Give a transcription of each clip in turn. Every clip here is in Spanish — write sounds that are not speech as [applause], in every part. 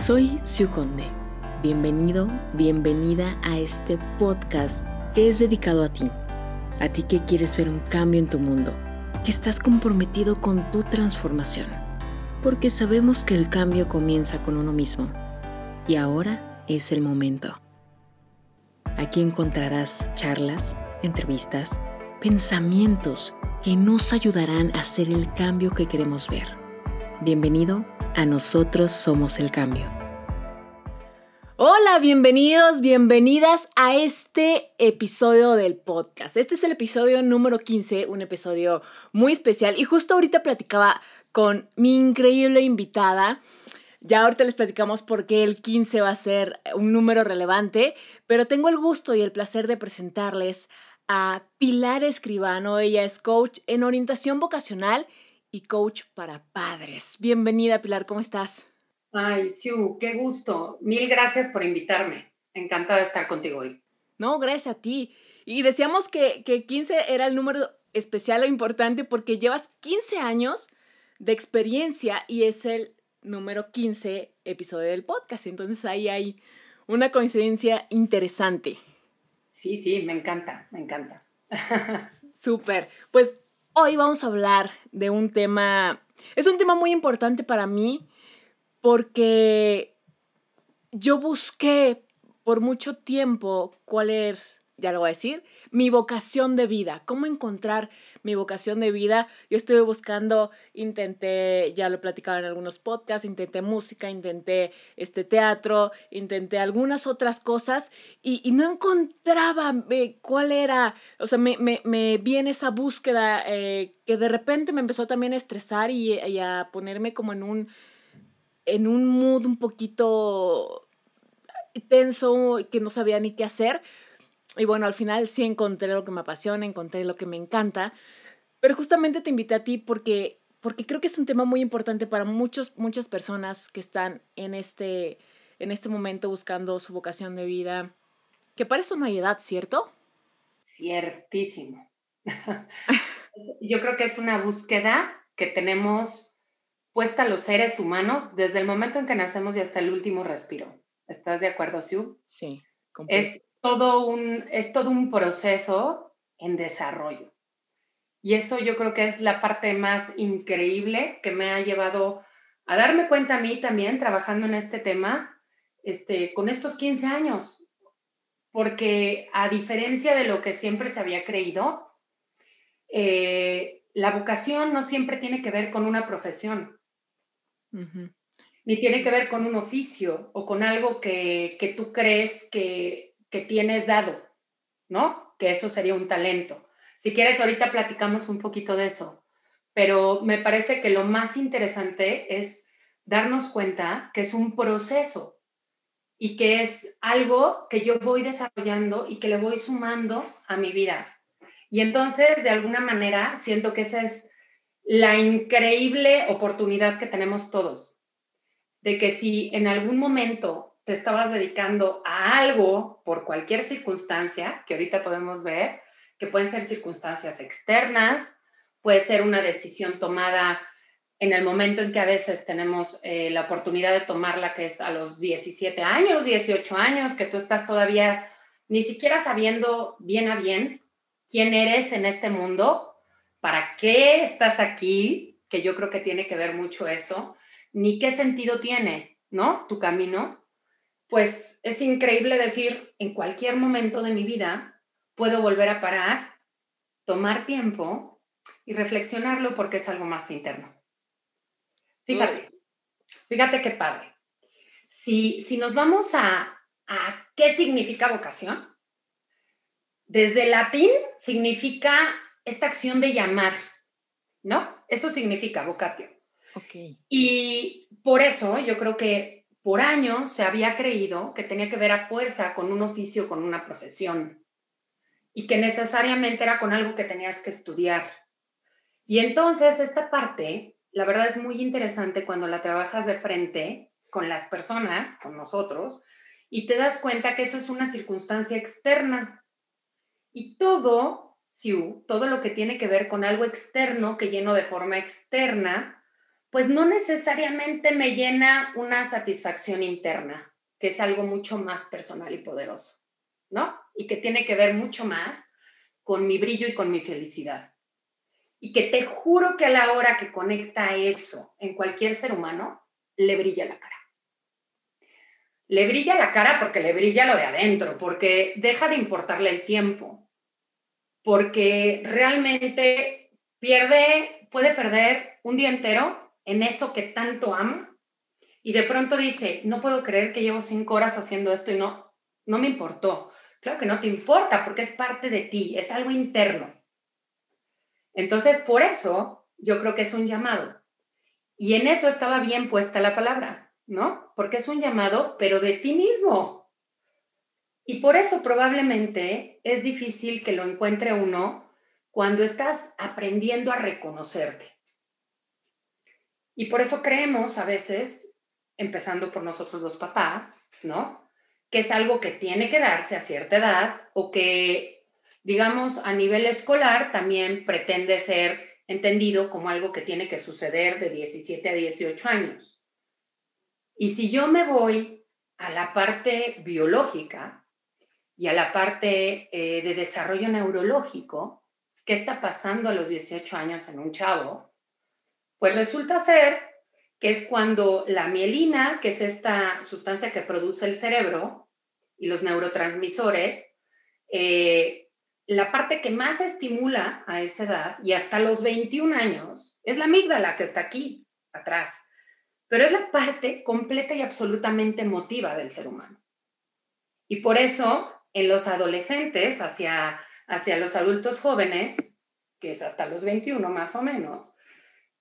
Soy Siu Conde. Bienvenido, bienvenida a este podcast que es dedicado a ti. A ti que quieres ver un cambio en tu mundo, que estás comprometido con tu transformación. Porque sabemos que el cambio comienza con uno mismo. Y ahora es el momento. Aquí encontrarás charlas, entrevistas, pensamientos que nos ayudarán a hacer el cambio que queremos ver. Bienvenido a Nosotros Somos el Cambio. Hola, bienvenidos, bienvenidas a este episodio del podcast. Este es el episodio número 15, un episodio muy especial y justo ahorita platicaba con mi increíble invitada. Ya ahorita les platicamos por qué el 15 va a ser un número relevante, pero tengo el gusto y el placer de presentarles a Pilar Escribano. Ella es coach en orientación vocacional y coach para padres. Bienvenida, Pilar, ¿cómo estás? Ay, Siu, qué gusto. Mil gracias por invitarme. Encantada de estar contigo hoy. No, gracias a ti. Y decíamos que, que 15 era el número especial o importante porque llevas 15 años de experiencia y es el número 15 episodio del podcast. Entonces ahí hay una coincidencia interesante. Sí, sí, me encanta, me encanta. [laughs] Súper. Pues hoy vamos a hablar de un tema, es un tema muy importante para mí porque yo busqué por mucho tiempo cuál es, ya lo voy a decir, mi vocación de vida, cómo encontrar mi vocación de vida. Yo estuve buscando, intenté, ya lo he platicado en algunos podcasts, intenté música, intenté este teatro, intenté algunas otras cosas y, no encontraba eh, cuál era, o sea, me, me, vi en esa búsqueda eh, que de repente me empezó también a estresar y, y a ponerme como en un, en un mood un poquito tenso, que no sabía ni qué hacer y bueno, al final sí encontré lo que me apasiona, encontré lo que me encanta, pero justamente te invité a ti porque, porque creo que es un tema muy importante para muchos, muchas personas que están en este, en este momento buscando su vocación de vida, que para eso no hay edad, ¿cierto? Ciertísimo. [laughs] Yo creo que es una búsqueda que tenemos puesta los seres humanos desde el momento en que nacemos y hasta el último respiro. ¿Estás de acuerdo, Sue? Sí. Es todo un, es todo un proceso en desarrollo. Y eso yo creo que es la parte más increíble que me ha llevado a darme cuenta a mí también trabajando en este tema este, con estos 15 años. Porque a diferencia de lo que siempre se había creído, eh, la vocación no siempre tiene que ver con una profesión, ni tiene que ver con un oficio o con algo que, que tú crees que que tienes dado, ¿no? Que eso sería un talento. Si quieres, ahorita platicamos un poquito de eso, pero me parece que lo más interesante es darnos cuenta que es un proceso y que es algo que yo voy desarrollando y que le voy sumando a mi vida. Y entonces, de alguna manera, siento que esa es la increíble oportunidad que tenemos todos, de que si en algún momento te estabas dedicando a algo por cualquier circunstancia, que ahorita podemos ver, que pueden ser circunstancias externas, puede ser una decisión tomada en el momento en que a veces tenemos eh, la oportunidad de tomarla, que es a los 17 años, 18 años, que tú estás todavía ni siquiera sabiendo bien a bien quién eres en este mundo, para qué estás aquí, que yo creo que tiene que ver mucho eso, ni qué sentido tiene, ¿no? Tu camino pues es increíble decir, en cualquier momento de mi vida puedo volver a parar, tomar tiempo y reflexionarlo porque es algo más interno. Fíjate, fíjate qué padre. Si, si nos vamos a, a qué significa vocación, desde latín significa esta acción de llamar, ¿no? Eso significa vocatio. Okay. Y por eso yo creo que por años se había creído que tenía que ver a fuerza con un oficio, con una profesión, y que necesariamente era con algo que tenías que estudiar. Y entonces esta parte, la verdad es muy interesante cuando la trabajas de frente con las personas, con nosotros, y te das cuenta que eso es una circunstancia externa. Y todo, Siu, todo lo que tiene que ver con algo externo que lleno de forma externa, pues no necesariamente me llena una satisfacción interna, que es algo mucho más personal y poderoso, ¿no? Y que tiene que ver mucho más con mi brillo y con mi felicidad. Y que te juro que a la hora que conecta eso en cualquier ser humano, le brilla la cara. Le brilla la cara porque le brilla lo de adentro, porque deja de importarle el tiempo, porque realmente pierde, puede perder un día entero en eso que tanto ama y de pronto dice, no puedo creer que llevo cinco horas haciendo esto y no, no me importó. Claro que no te importa porque es parte de ti, es algo interno. Entonces, por eso yo creo que es un llamado. Y en eso estaba bien puesta la palabra, ¿no? Porque es un llamado, pero de ti mismo. Y por eso probablemente es difícil que lo encuentre uno cuando estás aprendiendo a reconocerte. Y por eso creemos a veces, empezando por nosotros los papás, ¿no? Que es algo que tiene que darse a cierta edad o que, digamos, a nivel escolar también pretende ser entendido como algo que tiene que suceder de 17 a 18 años. Y si yo me voy a la parte biológica y a la parte eh, de desarrollo neurológico, ¿qué está pasando a los 18 años en un chavo? Pues resulta ser que es cuando la mielina, que es esta sustancia que produce el cerebro y los neurotransmisores, eh, la parte que más estimula a esa edad y hasta los 21 años es la amígdala que está aquí atrás, pero es la parte completa y absolutamente emotiva del ser humano. Y por eso en los adolescentes hacia, hacia los adultos jóvenes, que es hasta los 21 más o menos,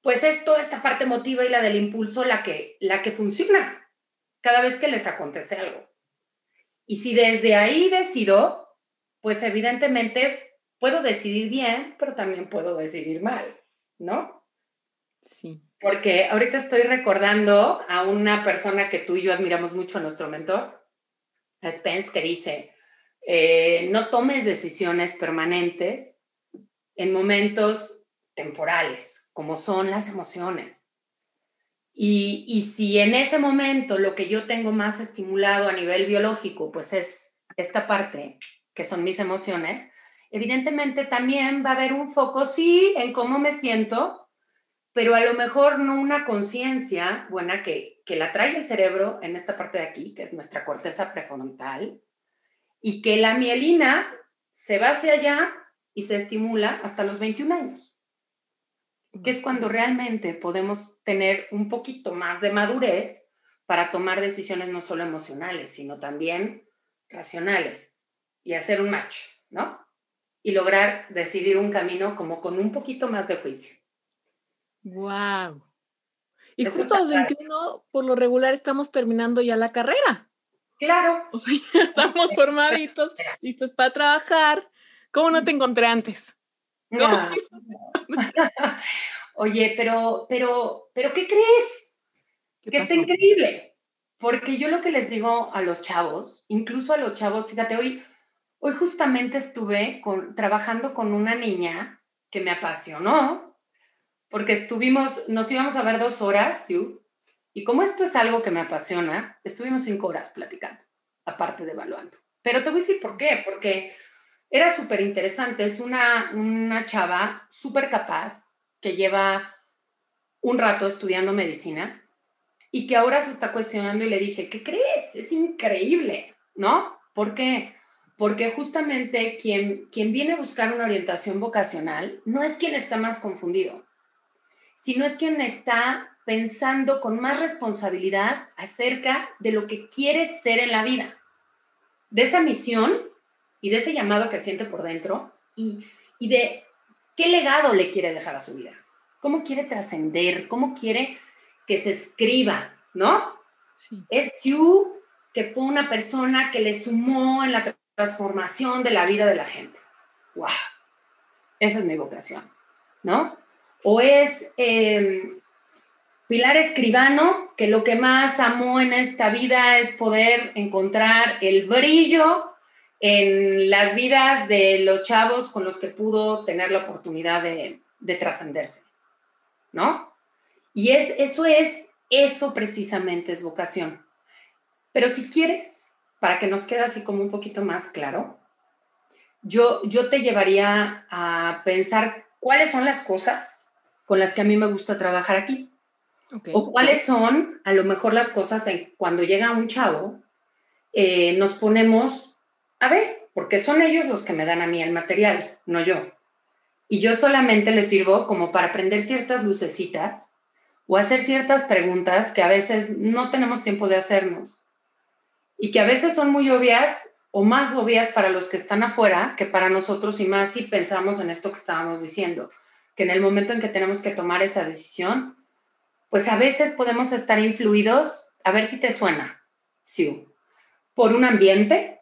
pues es toda esta parte emotiva y la del impulso la que, la que funciona cada vez que les acontece algo. Y si desde ahí decido, pues evidentemente puedo decidir bien, pero también puedo decidir mal, ¿no? Sí. Porque ahorita estoy recordando a una persona que tú y yo admiramos mucho, a nuestro mentor, a Spence, que dice, eh, no tomes decisiones permanentes en momentos temporales como son las emociones. Y, y, si en ese momento lo que yo tengo más estimulado a nivel biológico, pues es esta parte, que son mis emociones, evidentemente también va a haber un foco, sí, en cómo me siento, pero a lo mejor no una conciencia buena que, que la trae el cerebro en esta parte de aquí, que es nuestra corteza prefrontal, y que la mielina se va hacia allá y se estimula hasta los 21 años que es cuando realmente podemos tener un poquito más de madurez para tomar decisiones no solo emocionales, sino también racionales y hacer un match, ¿no? Y lograr decidir un camino como con un poquito más de juicio. ¡Wow! Y justo a los 21, por lo regular, estamos terminando ya la carrera. Claro. O sea, ya estamos formaditos, listos para trabajar. ¿Cómo no te encontré antes? [laughs] Oye, pero, pero, pero, ¿qué crees? que está increíble. Porque yo lo que les digo a los chavos, incluso a los chavos, fíjate, hoy, hoy justamente estuve con, trabajando con una niña que me apasionó, porque estuvimos, nos íbamos a ver dos horas, ¿sí? y como esto es algo que me apasiona, estuvimos cinco horas platicando, aparte de evaluando. Pero te voy a decir por qué, porque era súper interesante. Es una, una chava súper capaz que lleva un rato estudiando medicina y que ahora se está cuestionando y le dije, ¿qué crees? Es increíble, ¿no? ¿Por qué? Porque justamente quien, quien viene a buscar una orientación vocacional no es quien está más confundido, sino es quien está pensando con más responsabilidad acerca de lo que quiere ser en la vida, de esa misión y de ese llamado que siente por dentro y, de qué legado le quiere dejar a su vida, cómo quiere trascender, cómo quiere que se escriba, ¿no? Es Yu que fue una persona que le sumó en la transformación de la vida de la gente. ¡Wow! Esa es mi vocación, ¿no? O es em, Pilar Escribano, que lo que más amó en esta vida es poder encontrar el brillo en las vidas de los chavos con los que pudo tener la oportunidad de, trascenderse, ¿no? Y es, eso es, eso precisamente es vocación. Pero si quieres, para que nos quede así como un poquito más claro, yo, yo te llevaría a pensar cuáles son las cosas con las que a mí me gusta trabajar aquí. O cuáles son, a lo mejor, las cosas en, cuando llega un chavo, eh, nos ponemos a ver, porque son ellos los que me dan a mí el material, no yo. Y yo solamente les sirvo como para aprender ciertas lucecitas o hacer ciertas preguntas que a veces no tenemos tiempo de hacernos y que a veces son muy obvias o más obvias para los que están afuera que para nosotros y más si pensamos en esto que estábamos diciendo, que en el momento en que tenemos que tomar esa decisión, pues a veces podemos estar influidos, a ver si te suena, sí, por un ambiente,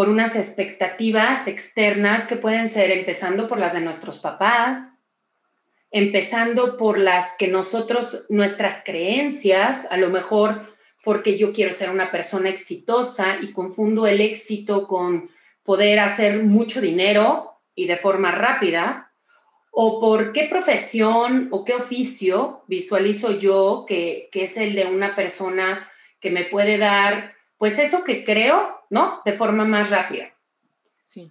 por unas expectativas externas que pueden ser empezando por las de nuestros papás, empezando por las que nosotros, nuestras creencias, a lo mejor porque yo quiero ser una persona exitosa y confundo el éxito con poder hacer mucho dinero y de forma rápida, o por qué profesión o qué oficio visualizo yo que, que es el de una persona que me puede dar, pues eso que creo, ¿no? De forma más rápida. Sí.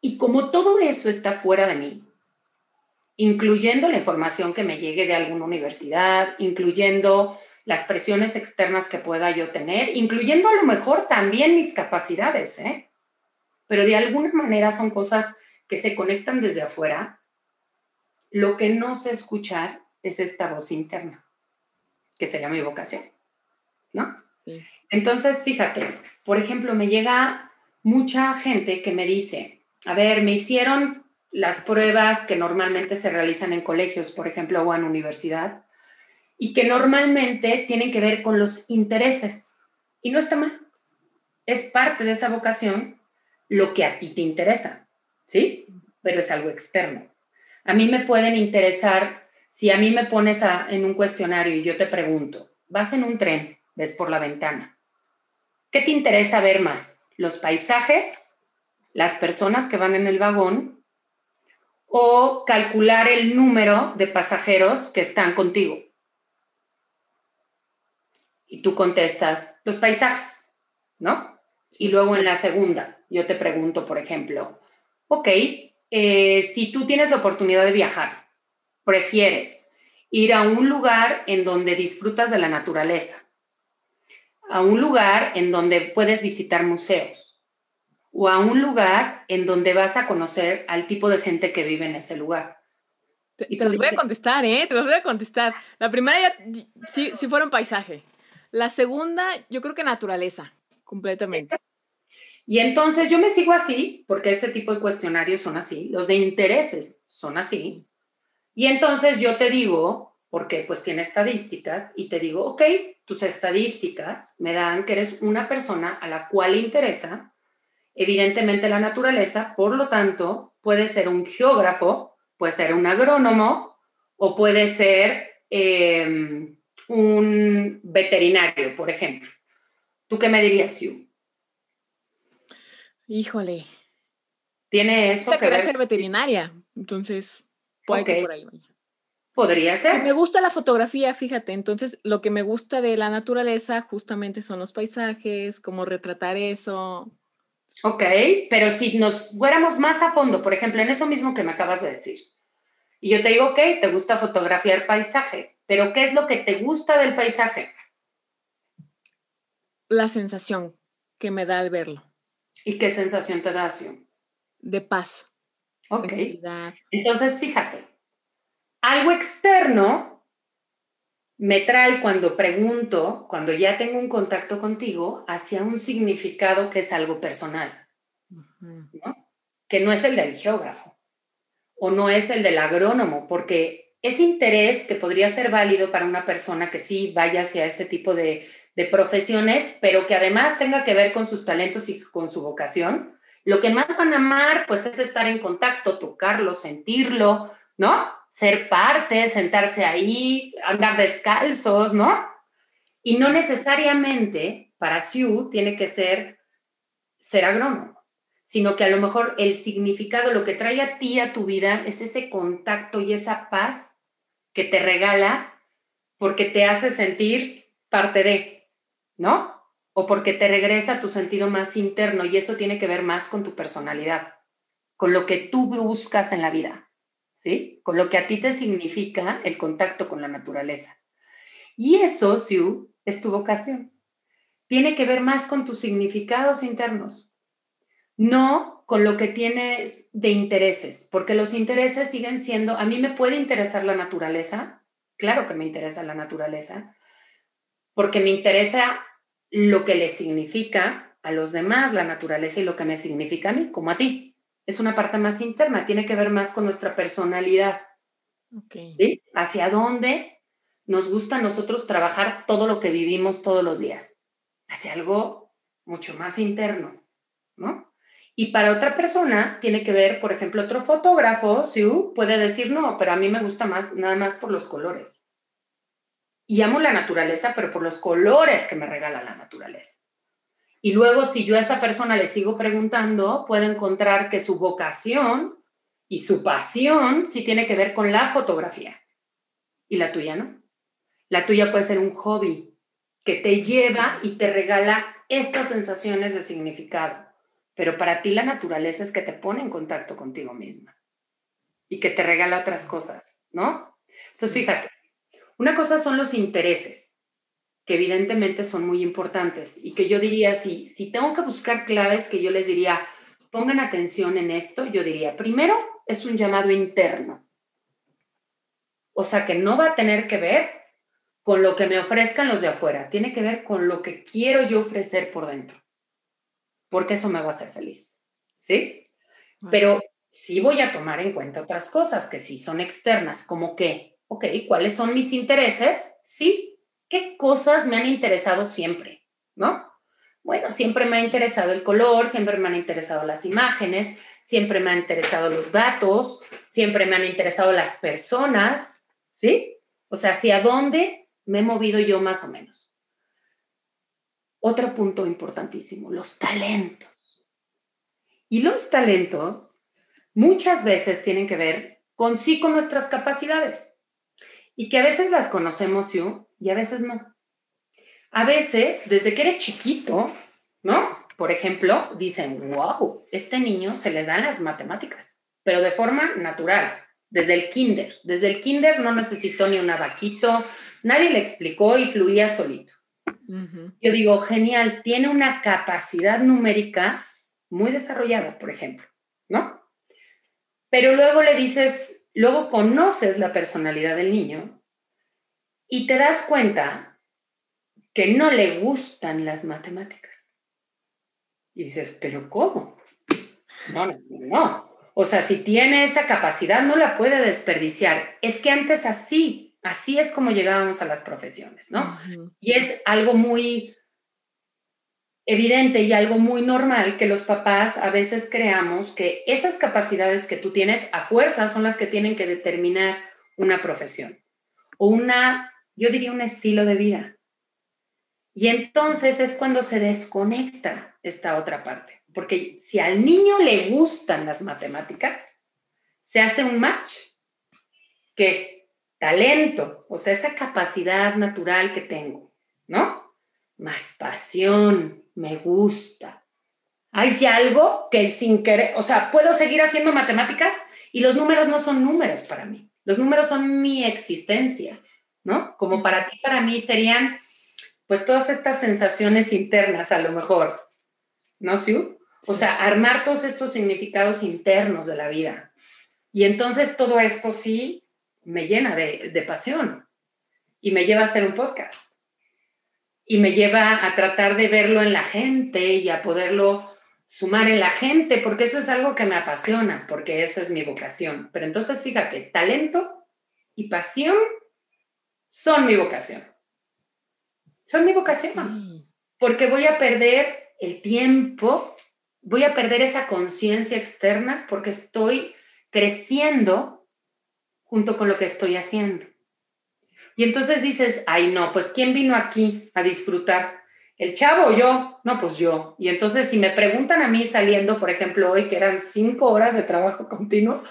Y como todo eso está fuera de mí, incluyendo la información que me llegue de alguna universidad, incluyendo las presiones externas que pueda yo tener, incluyendo a lo mejor también mis capacidades, ¿eh? Pero de alguna manera son cosas que se conectan desde afuera. Lo que no sé escuchar es esta voz interna, que sería mi vocación, ¿no? Entonces, fíjate, por ejemplo, me llega mucha gente que me dice, a ver, me hicieron las pruebas que normalmente se realizan en colegios, por ejemplo, o en universidad, y que normalmente tienen que ver con los intereses. Y no está mal. Es parte de esa vocación lo que a ti te interesa, ¿sí? Pero es algo externo. A mí me pueden interesar, si a mí me pones en un cuestionario y yo te pregunto, vas en un tren, ves por la ventana, ¿qué te interesa ver más? ¿Los paisajes? ¿Las personas que van en el vagón? ¿O calcular el número de pasajeros que están contigo? y tú contestas los paisajes, ¿no? Y luego en la segunda, yo te pregunto, por ejemplo, ok, eh, si tú tienes la oportunidad de viajar, prefieres ir a un lugar en donde disfrutas de la naturaleza, a un lugar en donde puedes visitar museos o a un lugar en donde vas a conocer al tipo de gente que vive en ese lugar. Te, te los voy a contestar, ¿eh? Te los voy a contestar. La primera ya, sí, sí fueron paisaje. La segunda, yo creo que naturaleza, completamente. Y entonces yo me sigo así, porque ese tipo de cuestionarios son así, los de intereses son así. Y entonces yo te digo, porque pues tiene estadísticas, y te digo, ok, tus estadísticas me dan que eres una persona a la cual le interesa, evidentemente la naturaleza, por lo tanto, puede ser un geógrafo, puede ser un agrónomo, o puede ser... Em, un veterinario, por ejemplo. ¿Tú qué me dirías, Yu? Híjole. ¿Tiene eso que ver? ser veterinaria, entonces puede que por ahí vaya. Podría ser. Me gusta la fotografía, fíjate, entonces lo que me gusta de la naturaleza justamente son los paisajes, cómo retratar eso. Ok, pero si nos fuéramos más a fondo, por ejemplo, en eso mismo que me acabas de decir, y yo te digo, ok, te gusta fotografiar paisajes, pero ¿qué es lo que te gusta del paisaje? La sensación que me da al verlo. ¿Y qué sensación te da, De paz. Ok. Entonces, fíjate, algo externo me trae cuando pregunto, cuando ya tengo un contacto contigo, hacia un significado que es algo personal, que no es el del geógrafo o no es el del agrónomo, porque ese interés que podría ser válido para una persona que sí vaya hacia ese tipo de, profesiones, pero que además tenga que ver con sus talentos y con su vocación, lo que más van a amar, pues es estar en contacto, tocarlo, sentirlo, ¿no? Ser parte, sentarse ahí, andar descalzos, ¿no? Y no necesariamente para Sue tiene que ser ser agrónomo sino que a lo mejor el significado, lo que trae a ti a tu vida es ese contacto y esa paz que te regala porque te hace sentir parte de, ¿no? O porque te regresa a tu sentido más interno y eso tiene que ver más con tu personalidad, con lo que tú buscas en la vida, ¿sí? Con lo que a ti te significa el contacto con la naturaleza. Y eso, Sue, es tu vocación. Tiene que ver más con tus significados internos, no con lo que tienes de intereses, porque los intereses siguen siendo, a mí me puede interesar la naturaleza, claro que me interesa la naturaleza, porque me interesa lo que le significa a los demás la naturaleza y lo que me significa a mí, como a ti. Es una parte más interna, tiene que ver más con nuestra personalidad. Okay. Hacia dónde nos gusta a nosotros trabajar todo lo que vivimos todos los días. Hacia algo mucho más interno, ¿no? Y para otra persona tiene que ver, por ejemplo, otro fotógrafo, Siu, puede decir, no, pero a mí me gusta más, nada más por los colores. Y amo la naturaleza, pero por los colores que me regala la naturaleza. Y luego, si yo a esta persona le sigo preguntando, puedo encontrar que su vocación y su pasión sí tiene que ver con la fotografía. Y la tuya no. La tuya puede ser un hobby que te lleva y te regala estas sensaciones de significado. Pero para ti la naturaleza es que te pone en contacto contigo misma y que te regala otras cosas, ¿no? Entonces, fíjate, una cosa son los intereses, que evidentemente son muy importantes y que yo diría, si, si tengo que buscar claves que yo les diría, pongan atención en esto, yo diría, primero es un llamado interno. O sea, que no va a tener que ver con lo que me ofrezcan los de afuera, tiene que ver con lo que quiero yo ofrecer por dentro, porque eso me va a hacer feliz, ¿sí? Pero sí voy a tomar en cuenta otras cosas que sí son externas, como que, ok, ¿cuáles son mis intereses? Sí, ¿qué cosas me han interesado siempre? ¿No? Bueno, siempre me ha interesado el color, siempre me han interesado las imágenes, siempre me han interesado los datos, siempre me han interesado las personas, ¿sí? O sea, ¿hacia dónde me he movido yo más o menos. Otro punto importantísimo, los talentos. Y los talentos muchas veces tienen que ver con sí, con nuestras capacidades. Y que a veces las conocemos yo y a veces no. A veces, desde que eres chiquito, ¿no? Por ejemplo, dicen, wow, este niño se le dan las matemáticas, pero de forma natural, desde el kinder. Desde el kinder no necesitó ni un abaquito, Nadie le explicó y fluía solito. Yo digo, genial, tiene una capacidad numérica muy desarrollada, por ejemplo, ¿no? Pero luego le dices, luego conoces la personalidad del niño y te das cuenta que no le gustan las matemáticas. Y dices, pero ¿cómo? No, no, no. O sea, si tiene esa capacidad, no la puede desperdiciar. Es que antes así Así es como llegábamos a las profesiones, ¿no? Y es algo muy evidente y algo muy normal que los papás a veces creamos que esas capacidades que tú tienes a fuerza son las que tienen que determinar una profesión o una, yo diría, un estilo de vida. Y entonces es cuando se desconecta esta otra parte, porque si al niño le gustan las matemáticas, se hace un match, que es talento, o sea, esa capacidad natural que tengo, ¿no? Más pasión, me gusta. Hay algo que sin querer, o sea, puedo seguir haciendo matemáticas y los números no son números para mí. Los números son mi existencia, ¿no? Como para ti, para mí serían, pues, todas estas sensaciones internas, a lo mejor, ¿no, Siu? O sea, armar todos estos significados internos de la vida. Y entonces todo esto sí me llena de, pasión y me lleva a hacer un podcast y me lleva a tratar de verlo en la gente y a poderlo sumar en la gente, porque eso es algo que me apasiona, porque esa es mi vocación. Pero entonces, fíjate, talento y pasión son mi vocación. Son mi vocación, porque voy a perder el tiempo, voy a perder esa conciencia externa, porque estoy creciendo junto con lo que estoy haciendo. Y entonces dices, ay no, pues ¿quién vino aquí a disfrutar? ¿El chavo o yo? No, pues yo. Y entonces si me preguntan a mí saliendo, por ejemplo, hoy que eran cinco horas de trabajo [laughs] continuo,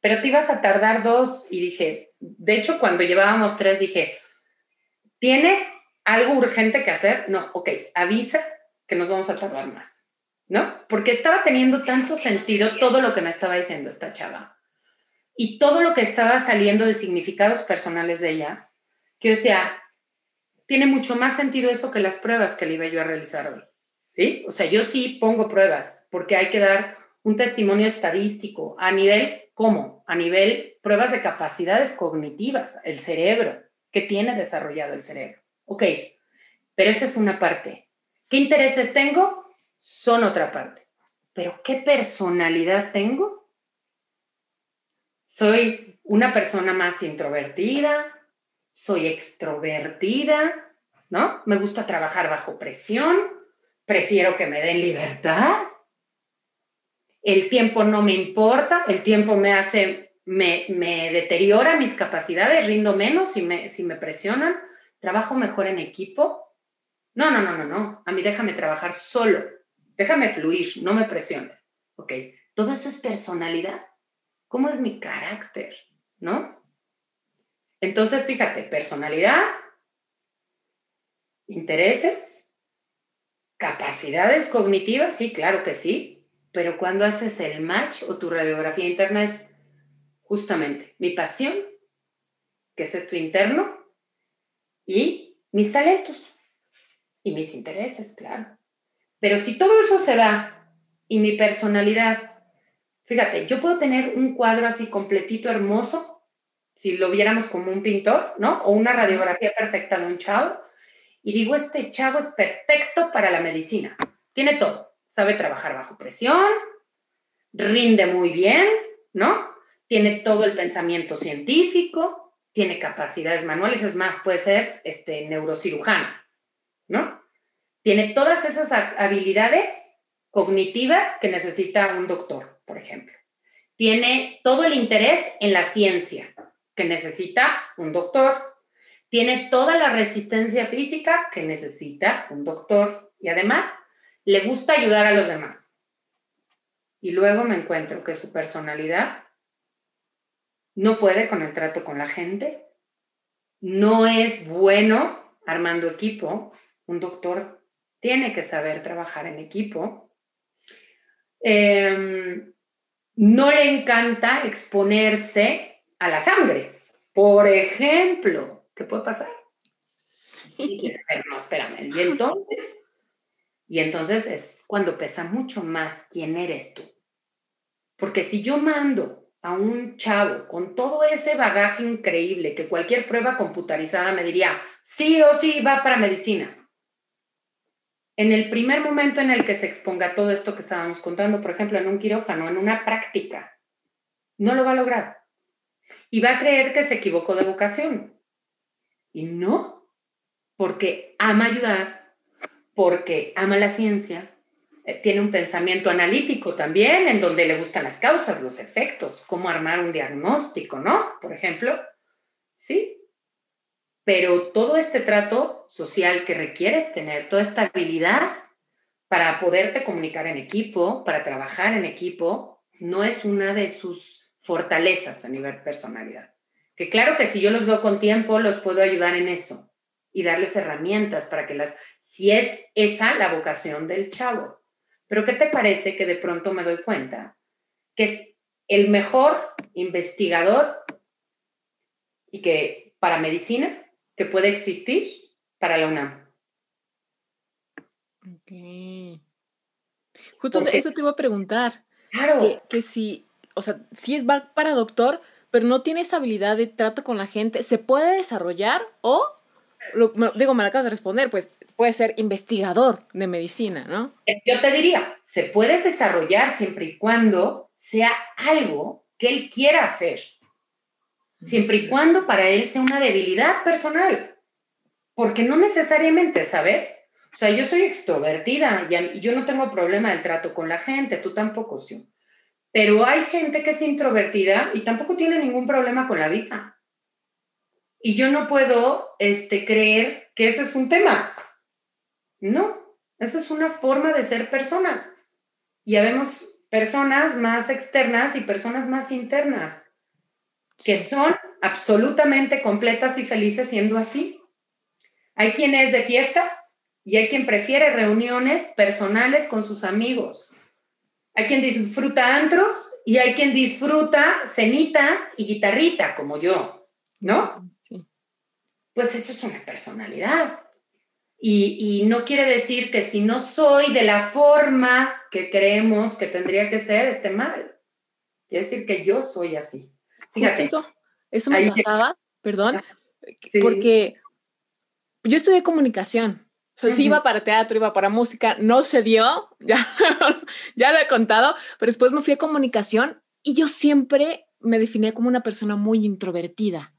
pero te ibas a tardar dos y dije, de hecho, cuando llevábamos tres dije, ¿tienes algo urgente que hacer? No, ok, avisa que nos vamos a tardar más, ¿no? Porque estaba teniendo tanto sentido todo lo que me estaba diciendo esta chava y todo lo que estaba saliendo de significados personales de ella, que o sea, tiene mucho más sentido eso que las pruebas que le iba yo a realizar hoy, ¿sí? O sea, yo sí pongo pruebas porque hay que dar un testimonio estadístico a nivel, ¿cómo? A nivel pruebas de capacidades cognitivas, el cerebro, que tiene desarrollado el cerebro. Ok, pero esa es una parte. ¿Qué intereses tengo? Son otra parte. Pero ¿qué personalidad tengo? Soy una persona más introvertida, soy extrovertida, ¿no? Me gusta trabajar bajo presión, prefiero que me den libertad. El tiempo no me importa, el tiempo me hace, me, me deteriora mis capacidades, rindo menos si me, si me presionan, trabajo mejor en equipo. No, no, no, no, no. A mí déjame trabajar solo, déjame fluir, no me presiones. Ok, todo eso es personalidad. ¿Cómo es mi carácter? ¿No? Entonces, fíjate, personalidad, intereses, capacidades cognitivas, sí, claro que sí, pero cuando haces el match o tu radiografía interna es justamente mi pasión, que es esto interno, y mis talentos y mis intereses, claro. Pero si todo eso se da y mi personalidad Fíjate, yo puedo tener un cuadro así completito hermoso, si lo viéramos como un pintor, ¿no? O una radiografía perfecta de un chavo, y digo, este chavo es perfecto para la medicina. Tiene todo. Sabe trabajar bajo presión, rinde muy bien, ¿no? Tiene todo el pensamiento científico, tiene capacidades manuales, es más, puede ser este, neurocirujano, ¿no? Tiene todas esas habilidades cognitivas que necesita un doctor por ejemplo. Tiene todo el interés en la ciencia que necesita un doctor. Tiene toda la resistencia física que necesita un doctor. Y además, le gusta ayudar a los demás. Y luego me encuentro que su personalidad no puede con el trato con la gente, no es bueno armando equipo. Un doctor tiene que saber trabajar en equipo. Eh, no le encanta exponerse a la sangre. Por ejemplo, ¿qué puede pasar? Sí. no, espérame. Y entonces, y entonces es cuando pesa mucho más quién eres tú. Porque si yo mando a un chavo con todo ese bagaje increíble que cualquier prueba computarizada me diría, sí o sí va para medicina, en el primer momento en el que se exponga todo esto que estábamos contando, por ejemplo, en un quirófano, en una práctica, no lo va a lograr. Y va a creer que se equivocó de vocación. Y no, porque ama ayudar, porque ama la ciencia, eh, tiene un pensamiento analítico también, en donde le gustan las causas, los efectos, cómo armar un diagnóstico, ¿no? Por ejemplo, sí, pero todo este trato social que requieres tener, toda esta habilidad para poderte comunicar en equipo, para trabajar en equipo, no es una de sus fortalezas a nivel personalidad. Que claro que si yo los veo con tiempo, los puedo ayudar en eso y darles herramientas para que las, si es esa la vocación del chavo. Pero ¿qué te parece que de pronto me doy cuenta que es el mejor investigador y que para medicina que puede existir para la UNAM. Ok. Justo eso te iba a preguntar. Claro. Que, si, o sea, si es va para doctor, pero no tiene esa habilidad de trato con la gente, ¿se puede desarrollar o, digo, me lo acabas de responder, pues puede ser investigador de medicina, ¿no? Eh, yo te diría, se puede desarrollar siempre y cuando sea algo que él quiera hacer siempre y cuando para él sea una debilidad personal. Porque no necesariamente, ¿sabes? O sea, yo soy extrovertida y yo no tengo problema del trato con la gente, tú tampoco, sí. Pero hay gente que es introvertida y tampoco tiene ningún problema con la vida. Y yo no puedo este, creer que ese es un tema. No, esa es una forma de ser persona. Y habemos personas más externas y personas más internas que son absolutamente completas y felices siendo así. Hay quien es de fiestas y hay quien prefiere reuniones personales con sus amigos. Hay quien disfruta antros y hay quien disfruta cenitas y guitarrita, como yo, ¿no? Sí. Pues eso es una personalidad. Y, y, no quiere decir que si no soy de la forma que creemos que tendría que ser, esté mal. Quiere decir que yo soy así. Fíjate. eso, eso me pasaba, perdón, porque yo estudié comunicación. O sea, sí iba para teatro, iba para música, no se dio, [laughs] ya, ya lo he contado, pero después me fui a comunicación y yo siempre me definí como una persona muy introvertida,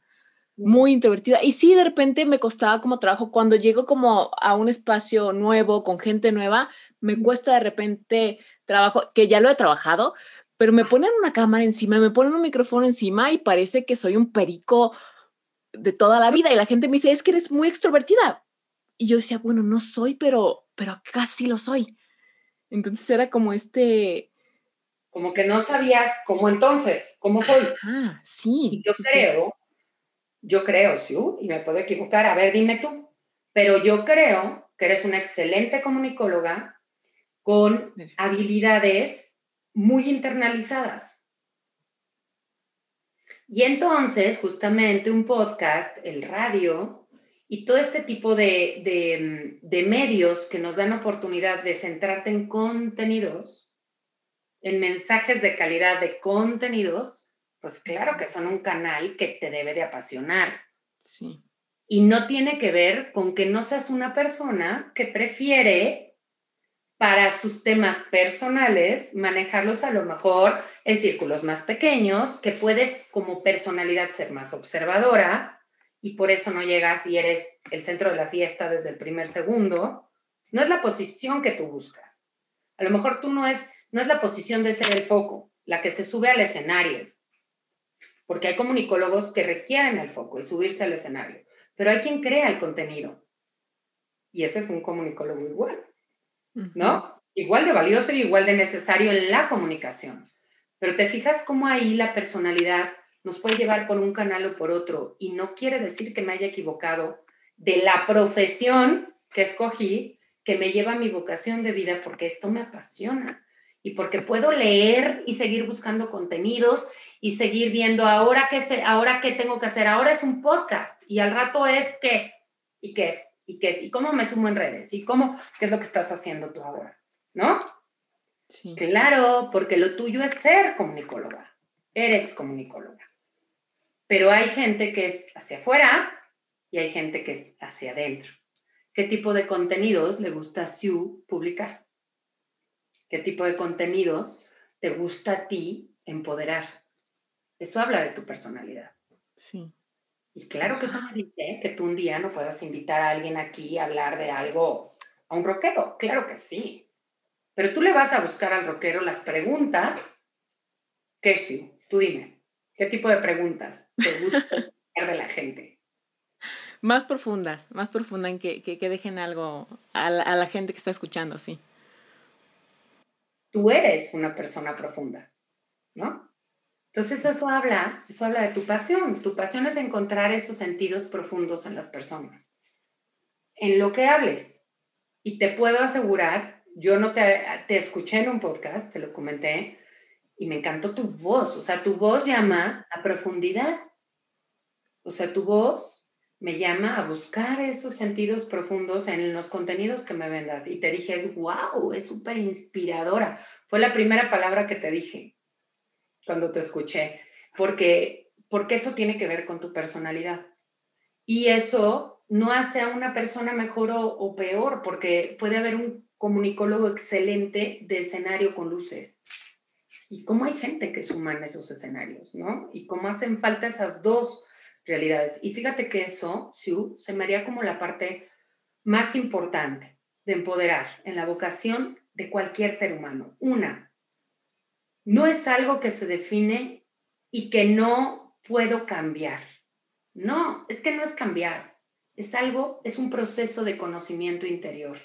muy introvertida. Y sí, de repente me costaba como trabajo, cuando llego como a un espacio nuevo, con gente nueva, me cuesta de repente trabajo, que ya lo he trabajado, pero me ponen una cámara encima, me ponen un micrófono encima y parece que soy un perico de toda la vida y la gente me dice, es que eres muy extrovertida. Y yo decía, bueno, no soy, pero, pero casi lo soy. Entonces era como este... Como que no sabías cómo entonces, cómo soy. Ah, sí. yo creo, yo creo, sí, y me puedo equivocar, a ver, dime tú, pero yo creo que eres una excelente comunicóloga con habilidades muy internalizadas. Y entonces, justamente un podcast, el radio y todo este tipo de, de, medios que nos dan oportunidad de centrarte en contenidos, en mensajes de calidad de contenidos, pues claro que son un canal que te debe de apasionar. Sí. Y no tiene que ver con que no seas una persona que prefiere para sus temas personales, manejarlos a lo mejor en círculos más pequeños, que puedes como personalidad ser más observadora y por eso no llegas y eres el centro de la fiesta desde el primer segundo. No es la posición que tú buscas. A lo mejor tú no es, no es la posición de ser el foco, la que se sube al escenario, porque hay comunicólogos que requieren el foco y subirse al escenario, pero hay quien crea el contenido. Y ese es un comunicólogo igual. ¿no? Igual de valioso y igual de necesario en la comunicación. Pero te fijas cómo ahí la personalidad nos puede llevar por un canal o por otro y no quiere decir que me haya equivocado de la profesión que escogí que me lleva a mi vocación de vida porque esto me apasiona y porque puedo leer y seguir buscando contenidos y seguir viendo ahora qué sé, ahora qué tengo que hacer, ahora es un podcast y al rato es qué es y qué es y qué es, y cómo me sumo en redes, y cómo, qué es lo que estás haciendo tú ahora, ¿no? Sí. Claro, porque lo tuyo es ser comunicóloga, eres comunicóloga. Pero hay gente que es hacia afuera y hay gente que es hacia adentro. ¿Qué tipo de contenidos le gusta a Sue publicar? ¿Qué tipo de contenidos te gusta a ti empoderar? Eso habla de tu personalidad. Sí. Y claro que eso no dice que tú un día no puedas invitar a alguien aquí a hablar de algo, a un rockero. Claro que sí. Pero tú le vas a buscar al rockero las preguntas. ¿Qué es tú? Tú dime. ¿Qué tipo de preguntas te gusta [laughs] de la gente? Más profundas, más profundas en que, que, dejen algo a la, a la gente que está escuchando, sí. Tú eres una persona profunda, ¿no? Entonces eso habla, eso habla de tu pasión. Tu pasión es encontrar esos sentidos profundos en las personas, en lo que hables. Y te puedo asegurar, yo no te, te escuché en un podcast, te lo comenté, y me encantó tu voz. O sea, tu voz llama a profundidad. O sea, tu voz me llama a buscar esos sentidos profundos en los contenidos que me vendas. Y te dije, es wow, es súper inspiradora. Fue la primera palabra que te dije cuando te escuché, porque, porque eso tiene que ver con tu personalidad. Y eso no hace a una persona mejor o, peor, porque puede haber un comunicólogo excelente de escenario con luces. Y cómo hay gente que suma en esos escenarios, ¿no? Y cómo hacen falta esas dos realidades. Y fíjate que eso, Sue, se me haría como la parte más importante de empoderar en la vocación de cualquier ser humano. Una, no es algo que se define y que no puedo cambiar. No, es que no es cambiar. Es algo, es un proceso de conocimiento interior.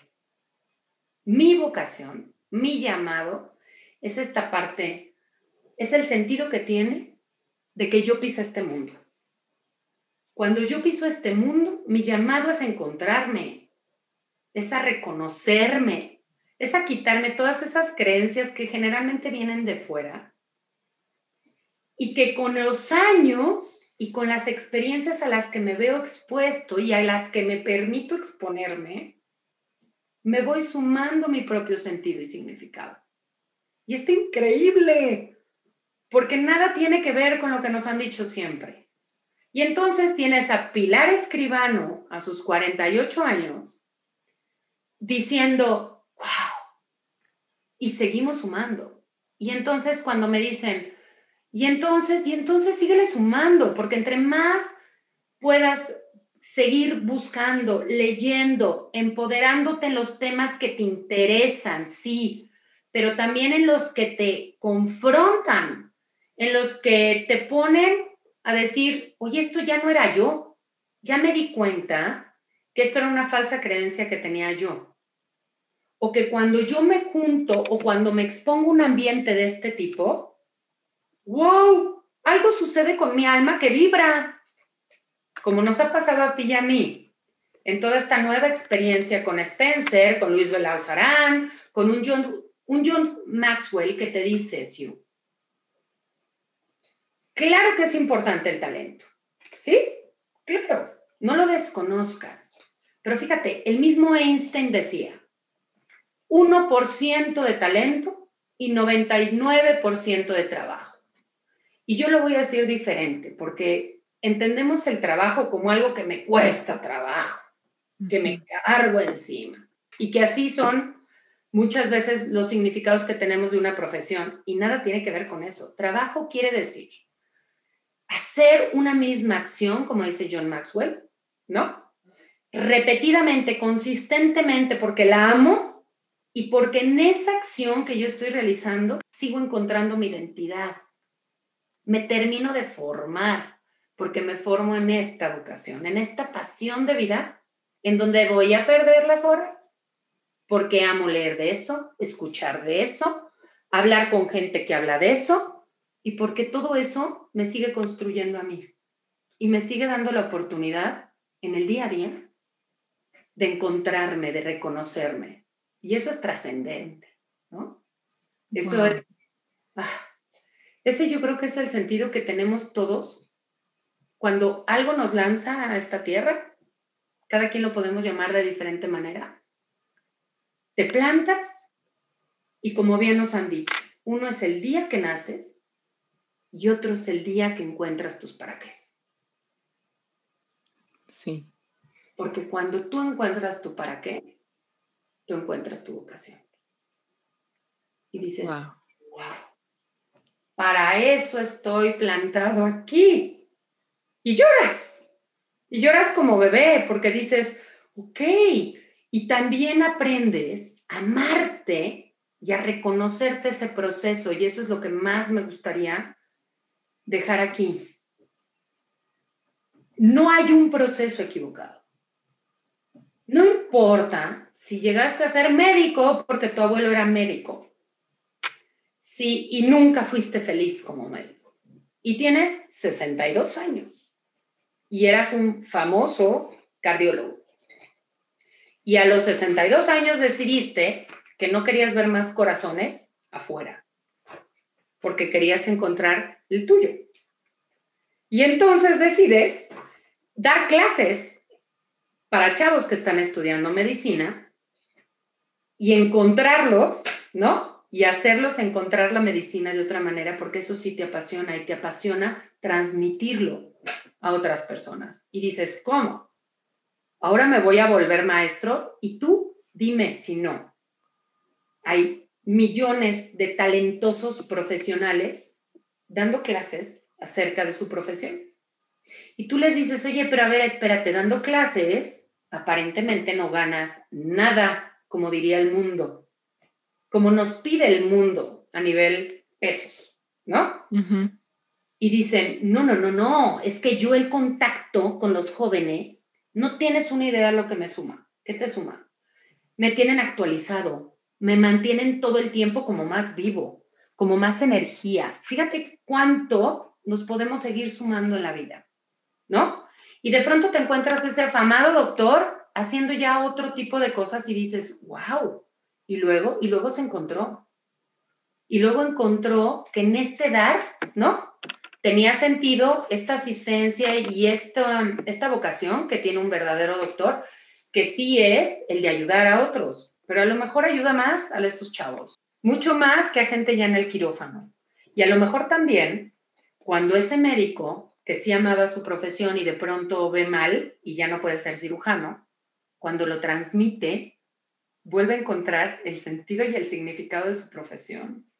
Mi vocación, mi llamado, es esta parte, es el sentido que tiene de que yo pise este mundo. Cuando yo piso este mundo, mi llamado es encontrarme, es a reconocerme, es a quitarme todas esas creencias que generalmente vienen de fuera y que con los años y con las experiencias a las que me veo expuesto y a las que me permito exponerme, me voy sumando mi propio sentido y significado. Y está increíble, porque nada tiene que ver con lo que nos han dicho siempre. Y entonces tienes a Pilar Escribano a sus 48 años diciendo, wow, y seguimos sumando. Y entonces cuando me dicen, y entonces, y entonces síguele sumando, porque entre más puedas seguir buscando, leyendo, empoderándote en los temas que te interesan, sí, pero también en los que te confrontan, en los que te ponen a decir, oye, esto ya no era yo, ya me di cuenta que esto era una falsa creencia que tenía yo. O que cuando yo me junto o cuando me expongo a un ambiente de este tipo, wow, algo sucede con mi alma que vibra, como nos ha pasado a ti y a mí en toda esta nueva experiencia con Spencer, con Luis Belauzarán, con un John un John Maxwell que te dice, Sue, claro que es importante el talento, ¿sí? Claro, no lo desconozcas. Pero fíjate, el mismo Einstein decía, 1% de talento y 99% de trabajo. Y yo lo voy a decir diferente, porque entendemos el trabajo como algo que me cuesta trabajo, que me cargo encima, y que así son muchas veces los significados que tenemos de una profesión y nada tiene que ver con eso. Trabajo quiere decir hacer una misma acción, como dice John Maxwell, ¿no? Repetidamente, consistentemente, porque la amo y porque en esa acción que yo estoy realizando sigo encontrando mi identidad. Me termino de formar, porque me formo en esta vocación, en esta pasión de vida, en donde voy a perder las horas porque amo leer de eso, escuchar de eso, hablar con gente que habla de eso y porque todo eso me sigue construyendo a mí y me sigue dando la oportunidad en el día a día de encontrarme, de reconocerme. Y eso es trascendente, ¿no? Eso es... Ah, ese yo creo que es el sentido que tenemos todos cuando algo nos lanza a esta tierra, cada quien lo podemos llamar de diferente manera, te plantas y como bien nos han dicho, uno es el día que naces y otro es el día que encuentras tus para qué. Sí. Porque cuando tú encuentras tu para qué, tú encuentras tu vocación. Y dices, wow. para eso estoy plantado aquí. Y lloras. Y lloras como bebé porque dices, ok, y también aprendes a amarte y a reconocerte ese proceso. Y eso es lo que más me gustaría dejar aquí. No hay un proceso equivocado. No importa si llegaste a ser médico porque tu abuelo era médico. Sí, y nunca fuiste feliz como médico. Y tienes 62 años. Y eras un famoso cardiólogo y a los 62 años decidiste que no querías ver más corazones afuera, porque querías encontrar el tuyo. Y entonces decides dar clases para chavos que están estudiando medicina y encontrarlos, ¿no? Y hacerlos encontrar la medicina de otra manera, porque eso sí te apasiona y te apasiona transmitirlo a otras personas. Y dices, ¿cómo? ahora me voy a volver maestro y tú dime si no. Hay millones de talentosos profesionales dando clases acerca de su profesión. Y tú les dices, oye, pero a ver, espérate, dando clases, aparentemente no ganas nada, como diría el mundo, como nos pide el mundo a nivel pesos, ¿no? Y dicen, no, no, no, no, es que yo el contacto con los jóvenes no tienes una idea de lo que me suma. ¿Qué te suma? Me tienen actualizado, me mantienen todo el tiempo como más vivo, como más energía. Fíjate cuánto nos podemos seguir sumando en la vida, ¿no? Y de pronto te encuentras ese afamado doctor haciendo ya otro tipo de cosas y dices, wow. Y luego, y luego se encontró. Y luego encontró que en este dar, ¿no? Tenía sentido esta asistencia y esta, esta vocación que tiene un verdadero doctor, que sí es el de ayudar a otros, pero a lo mejor ayuda más a esos chavos, mucho más que a gente ya en el quirófano. Y a lo mejor también cuando ese médico que sí amaba su profesión y de pronto ve mal y ya no puede ser cirujano, cuando lo transmite, vuelve a encontrar el sentido y el significado de su profesión,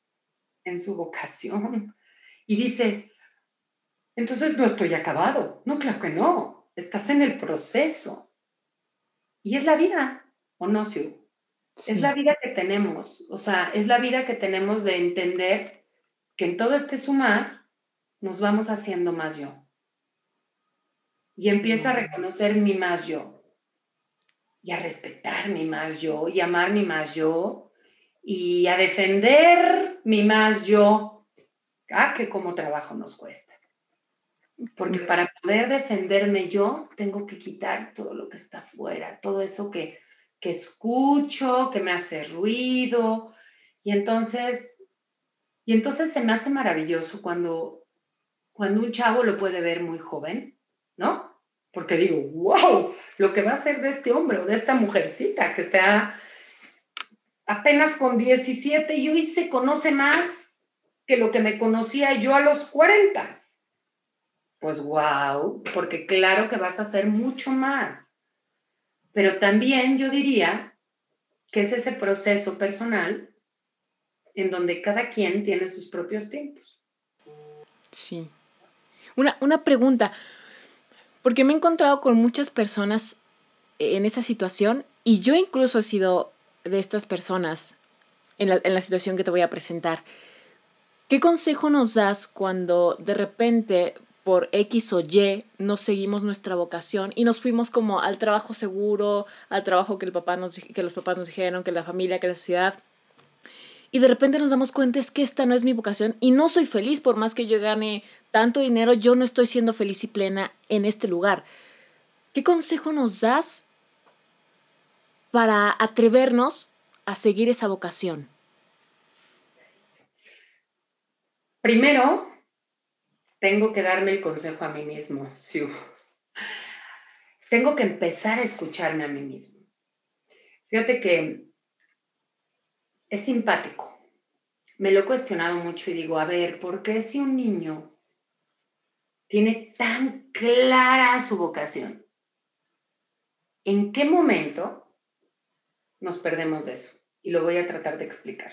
en su vocación. Y dice, entonces no estoy acabado. No, claro que no. Estás en el proceso. Y es la vida, ¿o no, Siu? Es la vida que tenemos. O sea, es la vida que tenemos de entender que en todo este sumar nos vamos haciendo más yo. Y empiezo a reconocer mi más yo. Y a respetar mi más yo. Y amar mi más yo. Y a defender mi más yo. Ah, que como trabajo nos cuesta. Porque para poder defenderme yo, tengo que quitar todo lo que está afuera, todo eso que, que escucho, que me hace ruido. Y entonces, y entonces se me hace maravilloso cuando cuando un chavo lo puede ver muy joven, ¿no? Porque digo, wow, lo que va a ser de este hombre o de esta mujercita que está apenas con 17 y hoy se conoce más que lo que me conocía yo a los 40. Pues wow, porque claro que vas a hacer mucho más. Pero también yo diría que es ese proceso personal en donde cada quien tiene sus propios tiempos. Sí, una, pregunta, porque me he encontrado con muchas personas en esa situación y yo incluso he sido de estas personas en la, en la situación que te voy a presentar. ¿Qué consejo nos das cuando de repente por X o Y no seguimos nuestra vocación y nos fuimos como al trabajo seguro, al trabajo que, el papá nos, que los papás nos dijeron, que la familia, que la sociedad? Y de repente nos damos cuenta es que esta no es mi vocación y no soy feliz por más que yo gane tanto dinero, yo no estoy siendo feliz y plena en este lugar. ¿Qué consejo nos das para atrevernos a seguir esa vocación? Primero, tengo que darme el consejo a mí mismo, Tengo que empezar a escucharme a mí mismo. Fíjate que es simpático. Me lo he cuestionado mucho y digo, a ver, ¿por qué si un niño tiene tan clara su vocación? ¿En qué momento nos perdemos de eso? Y lo voy a tratar de explicar.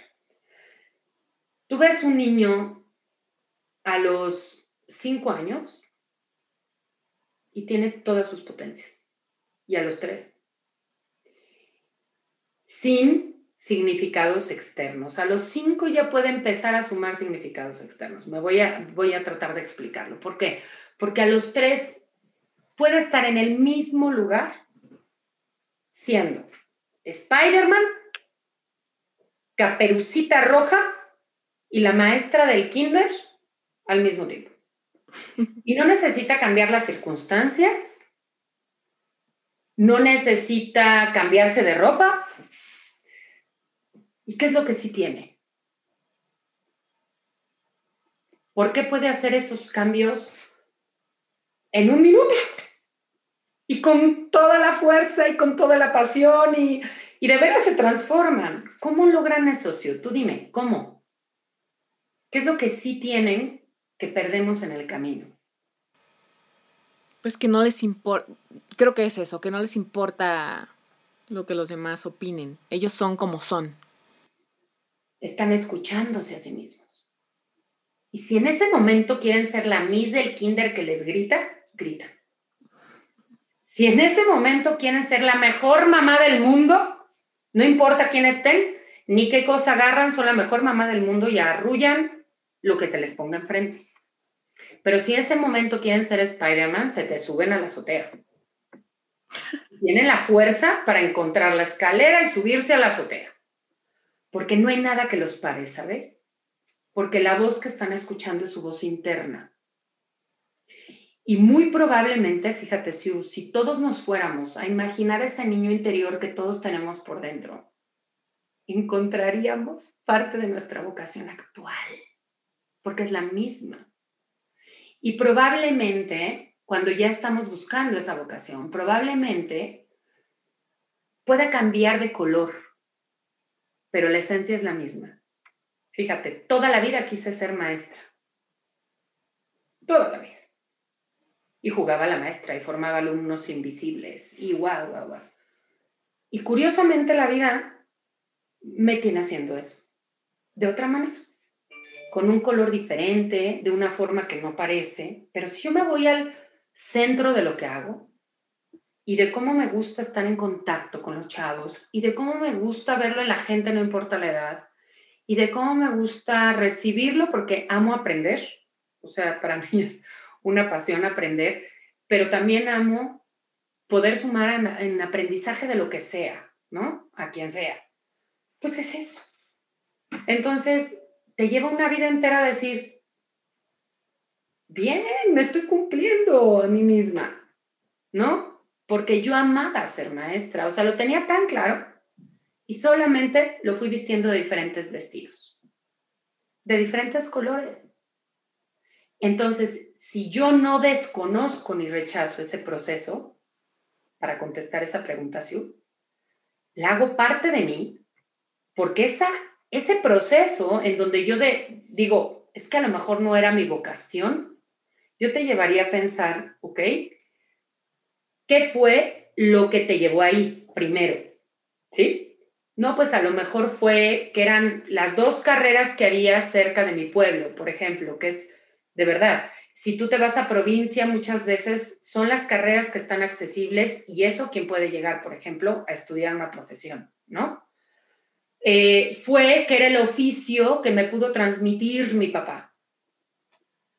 Tú ves un niño a los cinco años y tiene todas sus potencias. Y a los tres. Sin significados externos. A los cinco ya puede empezar a sumar significados externos. Me voy a, voy a tratar de explicarlo. ¿Por qué? Porque a los tres puede estar en el mismo lugar siendo Spider-Man, Caperucita Roja y la maestra del kinder al mismo tiempo. [laughs] Y no necesita cambiar las circunstancias, no necesita cambiarse de ropa, ¿Y qué es lo que sí tiene? ¿Por qué puede hacer esos cambios en un minuto? Y con toda la fuerza y con toda la pasión y, y de veras se transforman. ¿Cómo logran eso, Sio? Tú dime, ¿cómo? ¿Qué es lo que sí tienen que perdemos en el camino? Pues que no les importa, creo que es eso, que no les importa lo que los demás opinen. Ellos son como son están escuchándose a sí mismos. Y si en ese momento quieren ser la Miss del Kinder que les grita, grita. Si en ese momento quieren ser la mejor mamá del mundo, no importa quién estén, ni qué cosa agarran, son la mejor mamá del mundo y arrullan lo que se les ponga enfrente. Pero si en ese momento quieren ser Spider-Man, se te suben a la azotea. Tienen la fuerza para encontrar la escalera y subirse a la azotea porque no hay nada que los pare, ¿sabes? Porque la voz que están escuchando es su voz interna. Y muy probablemente, fíjate, si, si todos nos fuéramos a imaginar ese niño interior que todos tenemos por dentro, encontraríamos parte de nuestra vocación actual, porque es la misma. Y probablemente, cuando ya estamos buscando esa vocación, probablemente pueda cambiar de color, pero la esencia es la misma. Fíjate, toda la vida quise ser maestra. Toda la vida. Y jugaba a la maestra y formaba alumnos invisibles. Y guau, guau, guau. Y curiosamente la vida me tiene haciendo eso. De otra manera. Con un color diferente, de una forma que no parece. Pero si yo me voy al centro de lo que hago, y de cómo me gusta estar en contacto con los chavos y de cómo me gusta verlo en la gente, no importa la edad, y de cómo me gusta recibirlo porque amo aprender. O sea, [laughs] para mí es una pasión aprender, pero también amo poder sumar en, en aprendizaje de lo que sea, ¿no? A quien sea. Pues es eso. Entonces, te lleva una vida entera a decir, bien, me estoy cumpliendo a mí misma, ¿no? Porque yo amaba ser maestra, o sea, lo tenía tan claro y solamente lo fui vistiendo de diferentes vestidos, de diferentes colores. Entonces, si yo no desconozco ni rechazo ese proceso, para contestar esa pregunta, la hago parte de mí, porque esa, ese proceso en donde yo de, digo, es que a lo mejor no era mi vocación, yo te llevaría a pensar, ¿ok? ¿Qué fue lo que te llevó ahí primero? ¿Sí? No, pues a lo mejor fue que eran las dos carreras que había cerca de mi pueblo, por ejemplo, que es de verdad. Si tú te vas a provincia, muchas veces son las carreras que están accesibles y eso quien puede llegar, por ejemplo, a estudiar una profesión, ¿no? Eh, fue que era el oficio que me pudo transmitir mi papá.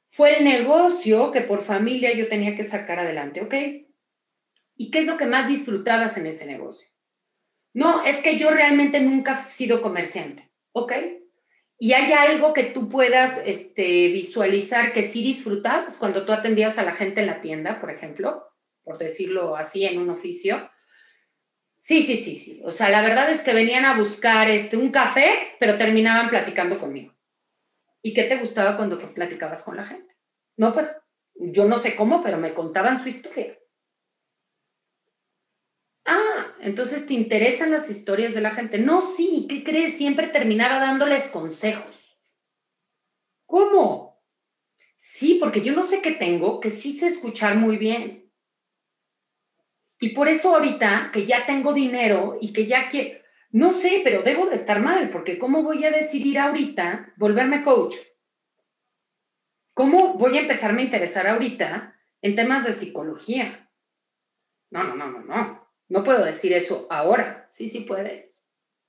Fue el negocio que por familia yo tenía que sacar adelante, ¿ok? ¿Y qué es lo que más disfrutabas en ese negocio? No, es que yo realmente nunca he sido comerciante, ¿ok? Y hay algo que tú puedas este, visualizar que sí disfrutabas cuando tú atendías a la gente en la tienda, por ejemplo, por decirlo así, en un oficio. Sí, sí, sí, sí. O sea, la verdad es que venían a buscar este, un café, pero terminaban platicando conmigo. ¿Y qué te gustaba cuando platicabas con la gente? No, pues yo no sé cómo, pero me contaban su historia. Ah, entonces te interesan las historias de la gente. No, sí, ¿qué crees? Siempre terminaba dándoles consejos. ¿Cómo? Sí, porque yo no sé qué tengo, que sí sé escuchar muy bien. Y por eso ahorita que ya tengo dinero y que ya quiero, no sé, pero debo de estar mal, porque ¿cómo voy a decidir ahorita volverme coach? ¿Cómo voy a empezarme a interesar ahorita en temas de psicología? No, no, no, no, no. No puedo decir eso ahora. Sí, sí puedes.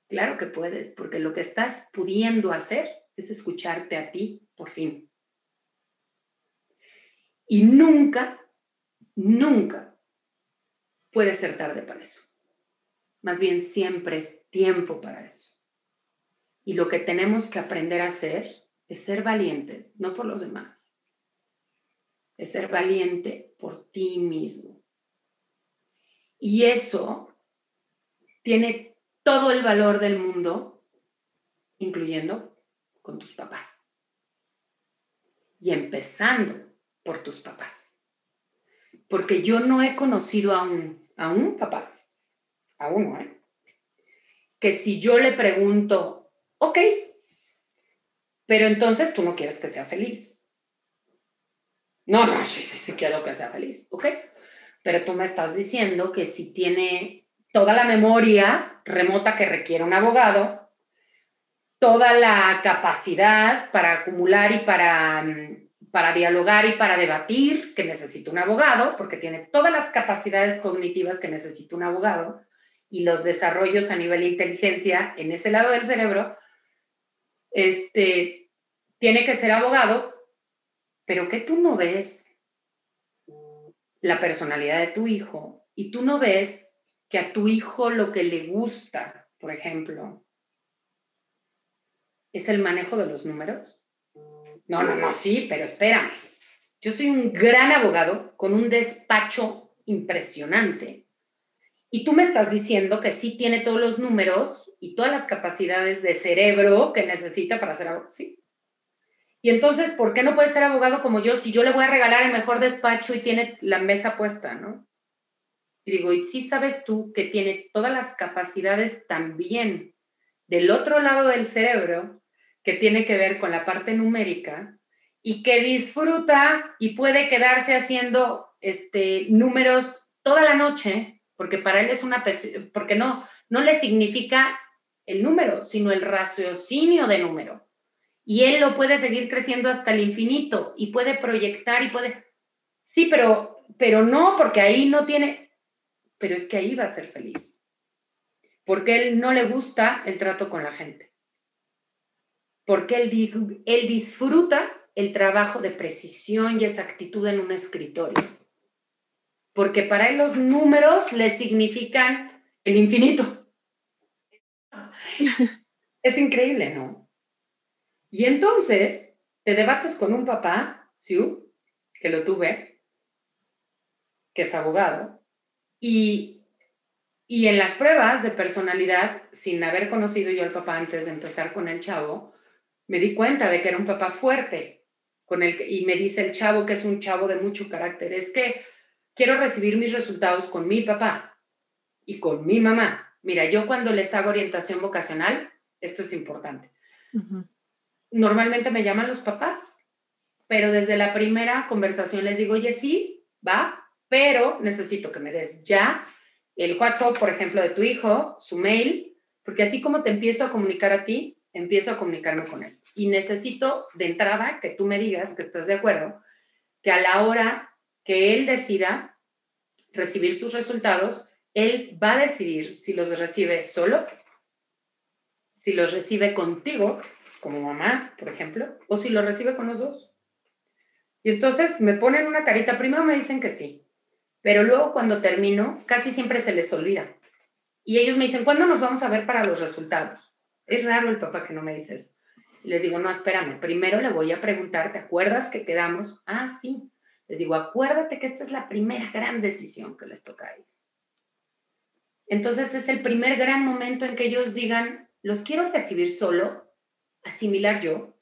Claro que puedes, porque lo que estás pudiendo hacer es escucharte a ti por fin. Y nunca, nunca puede ser tarde para eso. Más bien siempre es tiempo para eso. Y lo que tenemos que aprender a hacer es ser valientes, no por los demás. Es ser valiente por ti mismo. Y eso tiene todo el valor del mundo, incluyendo con tus papás. Y empezando por tus papás. Porque yo no he conocido a un, a un papá, a uno, ¿eh? que si yo le pregunto, ok, pero entonces tú no quieres que sea feliz. No, no, sí, sí, sí quiero que sea feliz, ok pero tú me estás diciendo que si tiene toda la memoria remota que requiere un abogado, toda la capacidad para acumular y para, mm, para dialogar y para debatir que necesita un abogado, porque tiene todas las capacidades cognitivas que necesita un abogado y los desarrollos a nivel de inteligencia en ese lado del cerebro, este, tiene que ser abogado, pero que tú no ves la personalidad de tu hijo y tú no ves que a tu hijo lo que le gusta, por ejemplo, es el manejo de los números. No, no, no, sí, pero espérame. Yo soy un gran abogado con un despacho impresionante. Y tú me estás diciendo que sí tiene todos los números y todas las capacidades de cerebro que necesita para ser abogado. Sí. Y entonces, ¿por qué no puede ser abogado como yo si yo le voy a regalar el mejor despacho y tiene la mesa puesta, no? Y digo, ¿y sí sabes tú que tiene todas las capacidades también del otro lado del cerebro que tiene que ver con la parte numérica y que disfruta y puede quedarse haciendo este, números toda la noche, porque para él es una, porque no, no le significa el número, sino el raciocinio de número. Y él lo puede seguir creciendo hasta el infinito y puede proyectar y puede... Sí, pero, pero no, porque ahí no tiene... Pero es que ahí va a ser feliz. Porque él no le gusta el trato con la gente. Porque él, él disfruta el trabajo de precisión y exactitud en un escritorio. Porque para él los números le significan el infinito. [laughs] Es increíble, ¿no? Y entonces te debates con un papá, Siu, que lo tuve, que es abogado, y, y en las pruebas de personalidad, sin haber conocido yo al papá antes de empezar con el chavo, me di cuenta de que era un papá fuerte, el, y me dice el chavo que es un chavo de mucho carácter, es que quiero recibir mis resultados con mi papá y con mi mamá. Mira, yo cuando les hago orientación vocacional, esto es importante. Normalmente me llaman los papás, pero desde la primera conversación les digo, oye, sí, va, pero necesito que me des ya el WhatsApp, por ejemplo, de tu hijo, su mail, porque así como te empiezo a comunicar a ti, empiezo a comunicarme con él. Y necesito de entrada que tú me digas que estás de acuerdo, que a la hora que él decida recibir sus resultados, él va a decidir si los recibe solo, si los recibe contigo, como mamá, por ejemplo, o si los recibe con los dos. Y entonces me ponen una carita, primero me dicen que sí, pero luego cuando termino, casi siempre se les olvida. Y ellos me dicen, ¿cuándo nos vamos a ver para los resultados? Es raro el papá que no me dice eso les digo, no, espérame, primero le voy a preguntar, ¿te acuerdas que quedamos? Ah, sí. Les digo, acuérdate que esta es la primera gran decisión que les toca a ellos. Entonces es el primer gran momento en que ellos digan, los quiero recibir solo, asimilar yo.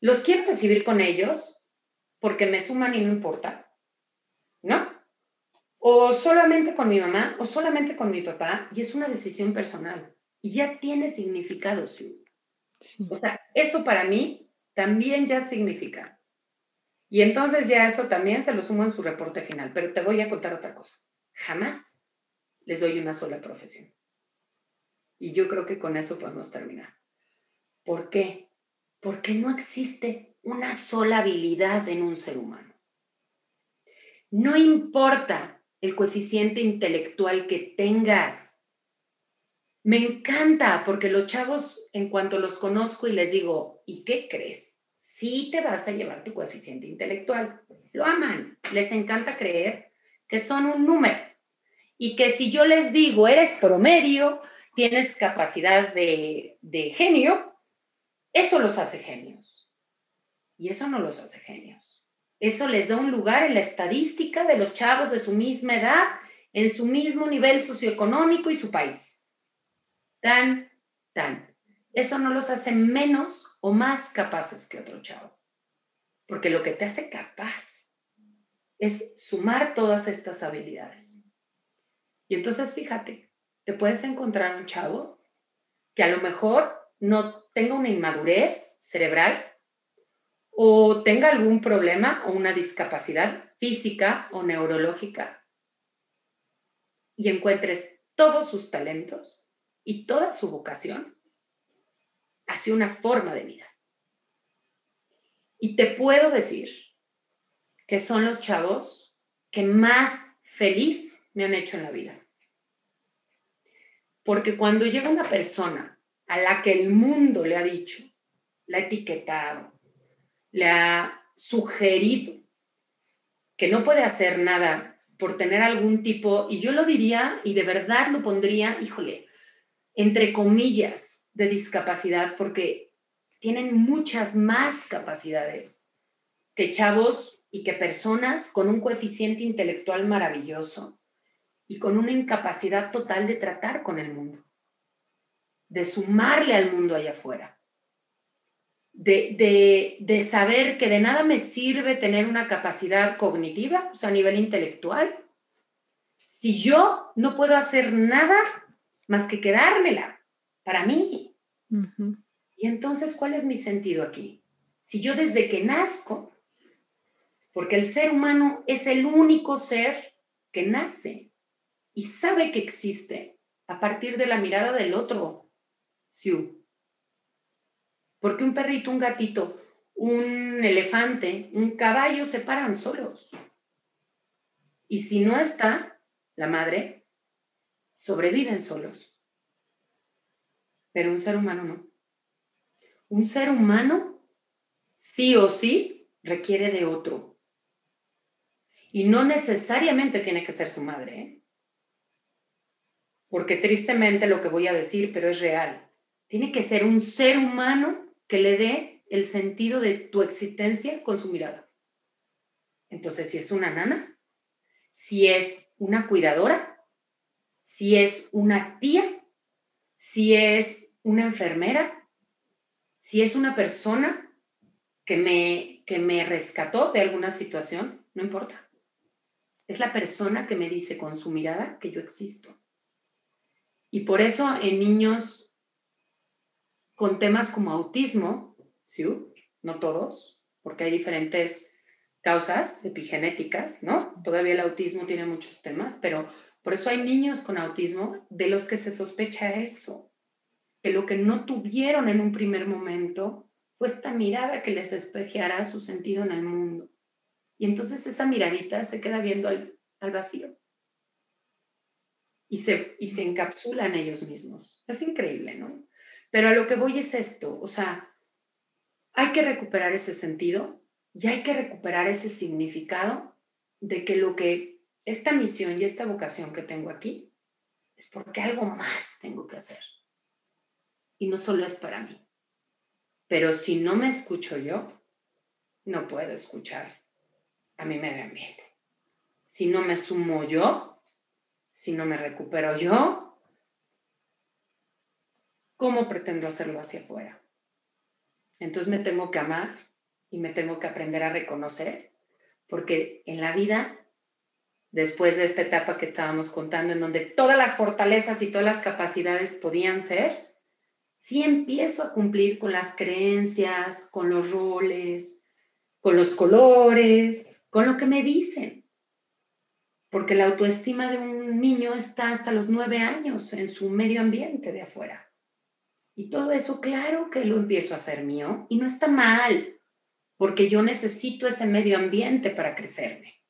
Los quiero recibir con ellos porque me suman y no importa. ¿No? O solamente con mi mamá o solamente con mi papá y es una decisión personal y ya tiene significado, sí. O sea, eso para mí también ya significa. Y entonces ya eso también se lo sumo en su reporte final. Pero te voy a contar otra cosa. Jamás les doy una sola profesión. Y yo creo que con eso podemos terminar. ¿Por qué? Porque no existe una sola habilidad en un ser humano. No importa el coeficiente intelectual que tengas me encanta porque los chavos, en cuanto los conozco y les digo, ¿y qué crees? Sí te vas a llevar tu coeficiente intelectual. Lo aman, les encanta creer que son un número y que si yo les digo, eres promedio, tienes capacidad de, de genio, eso los hace genios. Y eso no los hace genios. Eso les da un lugar en la estadística de los chavos de su misma edad, en su mismo nivel socioeconómico y su país tan, tan. Eso no los hace menos o más capaces que otro chavo. Porque lo que te hace capaz es sumar todas estas habilidades. Y entonces fíjate, te puedes encontrar un chavo que a lo mejor no tenga una inmadurez cerebral o tenga algún problema o una discapacidad física o neurológica y encuentres todos sus talentos y toda su vocación hacia una forma de vida. Y te puedo decir que son los chavos que más feliz me han hecho en la vida. Porque cuando llega una persona a la que el mundo le ha dicho, le ha etiquetado, le ha sugerido que no puede hacer nada por tener algún tipo, y yo lo diría y de verdad lo pondría, híjole, entre comillas, de discapacidad porque tienen muchas más capacidades que chavos y que personas con un coeficiente intelectual maravilloso y con una incapacidad total de tratar con el mundo, de sumarle al mundo allá afuera, de, de, saber que de nada me sirve tener una capacidad cognitiva, o sea, a nivel intelectual, si yo no puedo hacer nada más que quedármela para mí. Y entonces, ¿cuál es mi sentido aquí? Si yo desde que nazco, porque el ser humano es el único ser que nace y sabe que existe a partir de la mirada del otro, Porque un perrito, un gatito, un elefante, un caballo se paran solos. Y si no está la madre, sobreviven solos. Pero un ser humano no. Un ser humano, sí o sí, requiere de otro. Y no necesariamente tiene que ser su madre. ¿eh? Porque tristemente lo que voy a decir, pero es real. Tiene que ser un ser humano que le dé el sentido de tu existencia con su mirada. Entonces, si es una nana, si es una cuidadora, si es una tía, si es una enfermera, si es una persona que me, que me rescató de alguna situación, no importa. Es la persona que me dice con su mirada que yo existo. Y por eso en niños con temas como autismo, ¿sí? no todos, porque hay diferentes causas epigenéticas, ¿no? Todavía el autismo tiene muchos temas, pero por eso hay niños con autismo de los que se sospecha eso, que lo que no tuvieron en un primer momento fue esta mirada que les despejeara su sentido en el mundo. Y entonces esa miradita se queda viendo al, al vacío y se, y se encapsula en ellos mismos. Es increíble, ¿no? Pero a lo que voy es esto, o sea, hay que recuperar ese sentido y hay que recuperar ese significado de que lo que esta misión y esta vocación que tengo aquí es porque algo más tengo que hacer. Y no solo es para mí. Pero si no me escucho yo, no puedo escuchar a mi medio ambiente. Si no me sumo yo, si no me recupero yo, ¿cómo pretendo hacerlo hacia afuera? Entonces me tengo que amar y me tengo que aprender a reconocer, porque en la vida, después de esta etapa que estábamos contando, en donde todas las fortalezas y todas las capacidades podían ser, sí empiezo a cumplir con las creencias, con los roles, con los colores, con lo que me dicen. Porque la autoestima de un niño está hasta los nueve años en su medio ambiente de afuera. Y todo eso, claro que lo empiezo a hacer mío y no está mal, porque yo necesito ese medio ambiente para crecerme.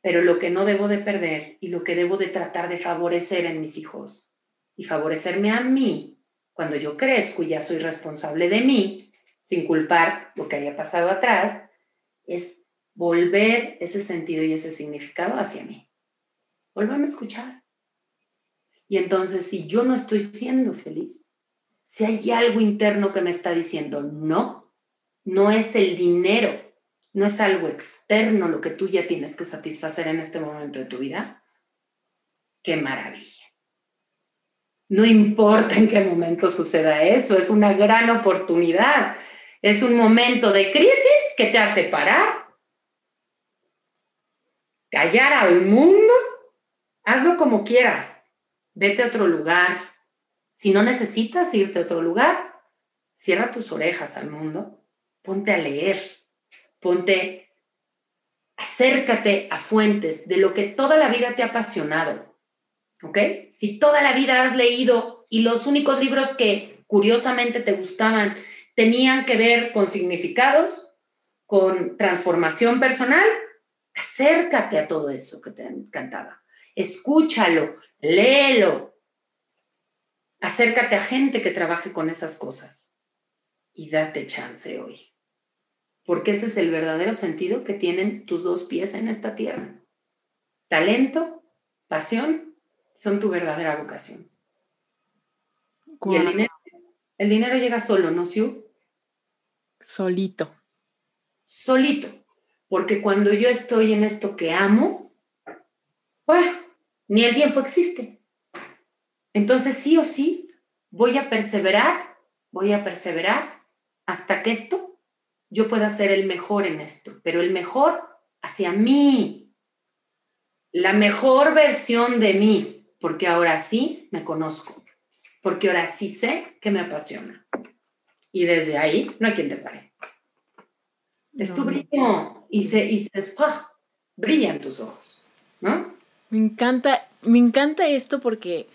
Pero lo que no debo de perder y lo que debo de tratar de favorecer en mis hijos y favorecerme a mí cuando yo crezco y ya soy responsable de mí, sin culpar lo que haya pasado atrás, es volver ese sentido y ese significado hacia mí. Volverme a escuchar. Y entonces, si yo no estoy siendo feliz, si hay algo interno que me está diciendo, no, no es el dinero, no es algo externo lo que tú ya tienes que satisfacer en este momento de tu vida, qué maravilla. No importa en qué momento suceda eso, es una gran oportunidad. Es un momento de crisis que te hace parar, callar al mundo, hazlo como quieras, vete a otro lugar. Si no necesitas irte a otro lugar, cierra tus orejas al mundo, ponte a leer, ponte, acércate a fuentes de lo que toda la vida te ha apasionado. ¿Ok? Si toda la vida has leído y los únicos libros que curiosamente te gustaban tenían que ver con significados, con transformación personal, acércate a todo eso que te encantaba. Escúchalo, léelo. Acércate a gente que trabaje con esas cosas y date chance hoy. Porque ese es el verdadero sentido que tienen tus dos pies en esta tierra. Talento, pasión, son tu verdadera vocación. Y el dinero, el dinero llega solo, ¿no, Siu? Solito. solito. Porque cuando yo estoy en esto que amo, ni el tiempo existe. Entonces sí o sí voy a perseverar, voy a perseverar hasta que esto yo pueda ser el mejor en esto, pero el mejor hacia mí, la mejor versión de mí, porque ahora sí me conozco, porque ahora sí sé que me apasiona. Y desde ahí no hay quien te pare. Es tu brillo y se, y se brillan tus ojos, ¿no? Me encanta, me encanta esto porque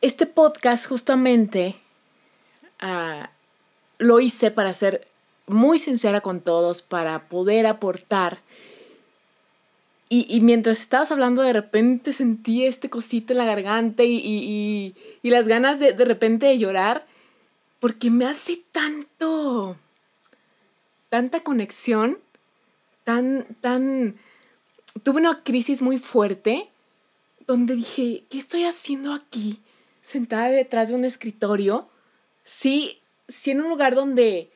este podcast justamente ah, lo hice para ser muy sincera con todos, para poder aportar. Y, mientras estabas hablando, de repente sentí este cosito en la garganta y, las ganas de, de repente de llorar, porque me hace tanto, tanta conexión, tan, tan, tuve una crisis muy fuerte donde dije, ¿qué estoy haciendo aquí? Sentada detrás de un escritorio, sí, sí en un lugar donde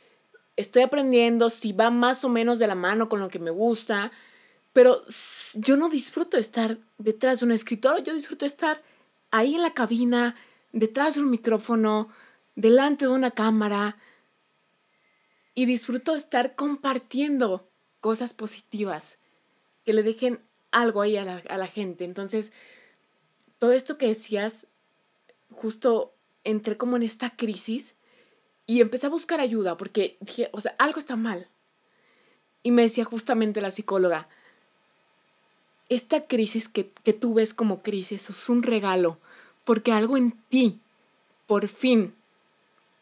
estoy aprendiendo, si va más o menos de la mano con lo que me gusta, pero yo no disfruto estar detrás de un escritorio, yo disfruto estar ahí en la cabina, detrás de un micrófono, delante de una cámara y disfruto estar compartiendo cosas positivas que le dejen algo ahí a la, a la gente. Entonces, todo esto que decías, justo entré como en esta crisis y empecé a buscar ayuda porque dije, o sea, algo está mal. Y me decía justamente la psicóloga, esta crisis que, tú ves como crisis es un regalo, porque algo en ti, por fin,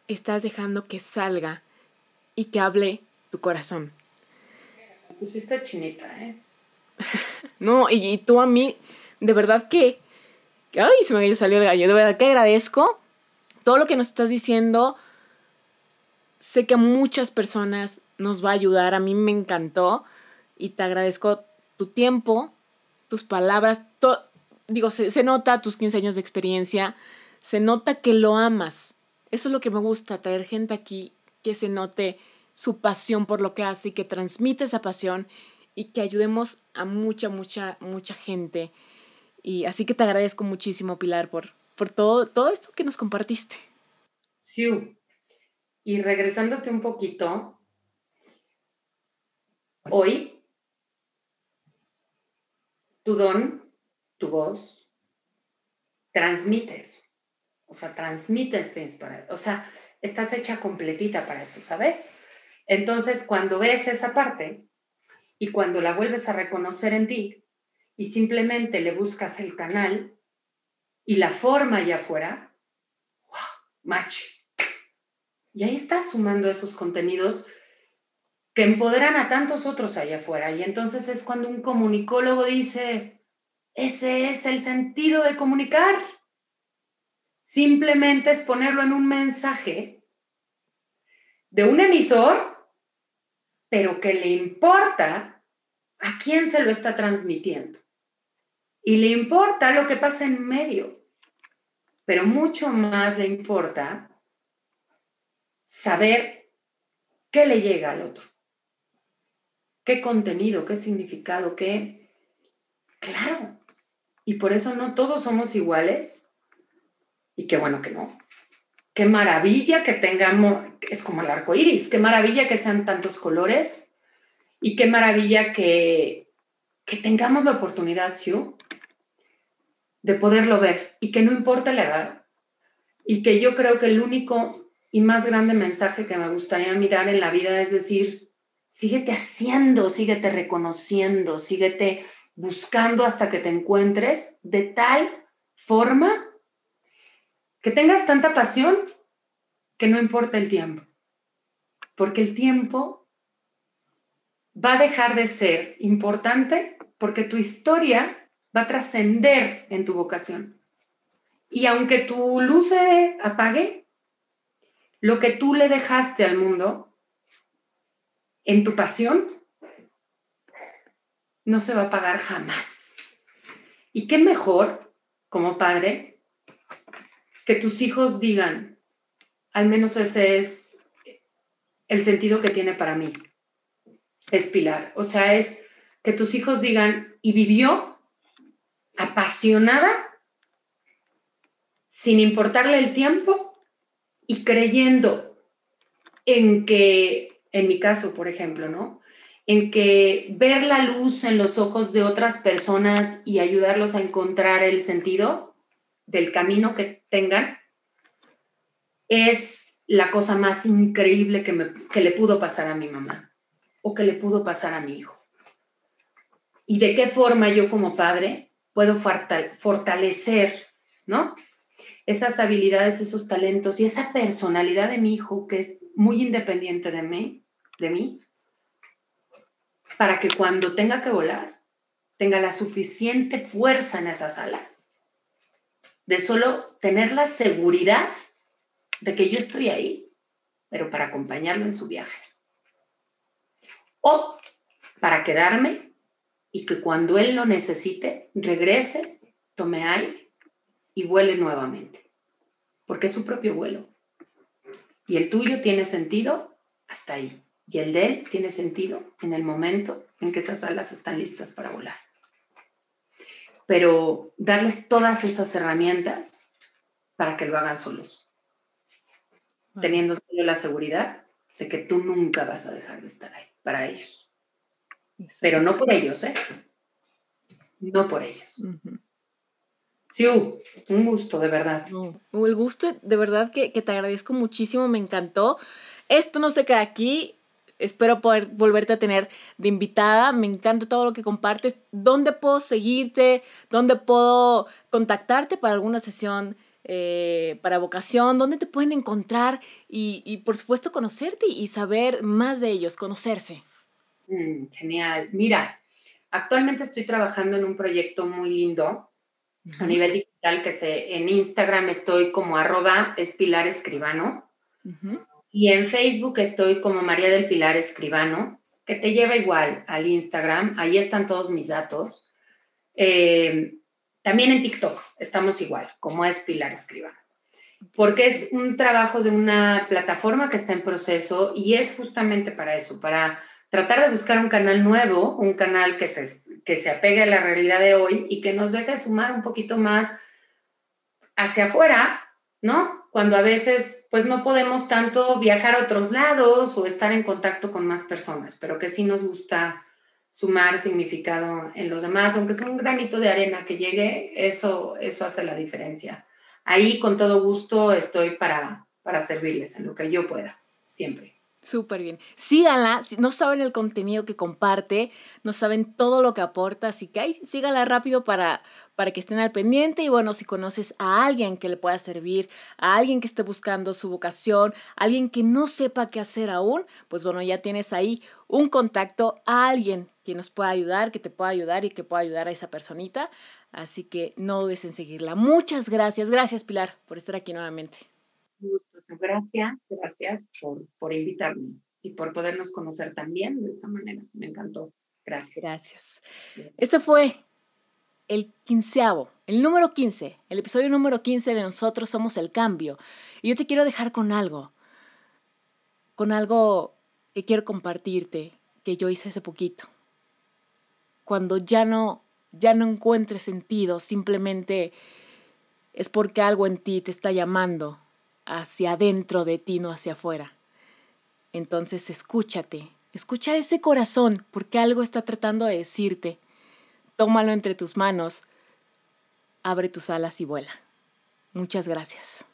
estás dejando que salga y que hable tu corazón. Me pusiste chinita, ¿eh? [laughs] no, y, tú a mí, de verdad que, ay, se me salió el gallo, de verdad que agradezco todo lo que nos estás diciendo. Sé que a muchas personas nos va a ayudar, a mí me encantó y te agradezco tu tiempo, tus palabras, digo, se, nota tus 15 años de experiencia, se nota que lo amas. Eso es lo que me gusta, traer gente aquí que se note su pasión por lo que hace y que transmite esa pasión y que ayudemos a mucha, mucha, mucha gente. Y así que te agradezco muchísimo, Pilar, por, por todo, todo esto que nos compartiste. Sí. Y regresándote un poquito, hoy tu don, tu voz, transmites. O sea, transmites esta inspiración. O sea, estás hecha completita para eso, ¿sabes? Entonces, cuando ves esa parte y cuando la vuelves a reconocer en ti y simplemente le buscas el canal y la forma allá afuera, ¡wow! match. Y ahí estás sumando esos contenidos que empoderan a tantos otros allá afuera. Y entonces es cuando un comunicólogo dice, ese es el sentido de comunicar. Simplemente es ponerlo en un mensaje de un emisor, pero que le importa a quién se lo está transmitiendo. Y le importa lo que pasa en medio, pero mucho más le importa saber qué le llega al otro qué contenido, qué significado, qué... Claro. Y por eso no todos somos iguales. Y qué bueno que no. Qué maravilla que tengamos, es como el arco iris, qué maravilla que sean tantos colores y qué maravilla que, que tengamos la oportunidad, Sue, de poderlo ver y que no importa la edad. Y que yo creo que el único y más grande mensaje que me gustaría mirar en la vida es decir, síguete haciendo, síguete reconociendo, síguete buscando hasta que te encuentres de tal forma que tengas tanta pasión que no importa el tiempo. Porque el tiempo va a dejar de ser importante porque tu historia va a trascender en tu vocación. Y aunque tu luz se apague, lo que tú le dejaste al mundo en tu pasión, no se va a pagar jamás. Y qué mejor, como padre, que tus hijos digan, al menos ese es el sentido que tiene para mí. es Pilar. O sea, es que tus hijos digan, y vivió apasionada, sin importarle el tiempo y creyendo en que, en mi caso, por ejemplo, ¿no? En que ver la luz en los ojos de otras personas y ayudarlos a encontrar el sentido del camino que tengan es la cosa más increíble que, me, que le pudo pasar a mi mamá o que le pudo pasar a mi hijo. Y de qué forma yo como padre puedo fortalecer, ¿no? Esas habilidades, esos talentos y esa personalidad de mi hijo que es muy independiente de mí, de mí, para que cuando tenga que volar, tenga la suficiente fuerza en esas alas, de solo tener la seguridad de que yo estoy ahí, pero para acompañarlo en su viaje. O para quedarme y que cuando él lo necesite, regrese, tome aire y vuele nuevamente, porque es su propio vuelo. Y el tuyo tiene sentido hasta ahí. Y el de él tiene sentido en el momento en que esas alas están listas para volar. Pero darles todas esas herramientas para que lo hagan solos teniendo solo la seguridad de que tú nunca vas a dejar de estar ahí para ellos. Pero no por ellos, ¿eh? No por ellos. Sí, un gusto, de verdad. el gusto, de verdad, que, que, te agradezco muchísimo, me encantó. Esto no se queda aquí. Espero poder volverte a tener de invitada. Me encanta todo lo que compartes. ¿Dónde puedo seguirte? ¿Dónde puedo contactarte para alguna sesión eh, para vocación, dónde te pueden encontrar y, por supuesto conocerte y saber más de ellos, conocerse. Mm, genial. Mira, actualmente estoy trabajando en un proyecto muy lindo a nivel digital que se, en Instagram estoy como arroba espilar escribano y en Facebook estoy como María del Pilar Escribano, que te lleva igual al Instagram, ahí están todos mis datos. Eh, también en TikTok estamos igual, como es Pilar Escribano, porque es un trabajo de una plataforma que está en proceso y es justamente para eso, para tratar de buscar un canal nuevo, un canal que se, que se apegue a la realidad de hoy y que nos deje sumar un poquito más hacia afuera, ¿no? Cuando a veces pues no podemos tanto viajar a otros lados o estar en contacto con más personas, pero que sí nos gusta sumar significado en los demás, aunque sea un granito de arena que llegue, eso, eso hace la diferencia. Ahí con todo gusto estoy para, para servirles en lo que yo pueda, siempre. Súper bien. Síganla, no saben el contenido que comparte, no saben todo lo que aporta, así que ahí síganla rápido para, para que estén al pendiente y bueno, si conoces a alguien que le pueda servir, a alguien que esté buscando su vocación, alguien que no sepa qué hacer aún, pues bueno, ya tienes ahí un contacto a alguien que nos pueda ayudar, que te pueda ayudar y que pueda ayudar a esa personita. Así que no dudes en seguirla. Muchas gracias. Gracias, Pilar, por estar aquí nuevamente. Gracias, gracias por, por invitarme y por podernos conocer también de esta manera. Me encantó. Gracias. Gracias. Este fue el quinceavo, el número 15, el episodio número 15 de Nosotros Somos el Cambio. Y yo te quiero dejar con algo, con algo que quiero compartirte, que yo hice hace poquito cuando ya no, ya no encuentres sentido, simplemente es porque algo en ti te está llamando hacia adentro de ti, no hacia afuera. Entonces escúchate, escucha ese corazón, porque algo está tratando de decirte. Tómalo entre tus manos, abre tus alas y vuela. Muchas gracias.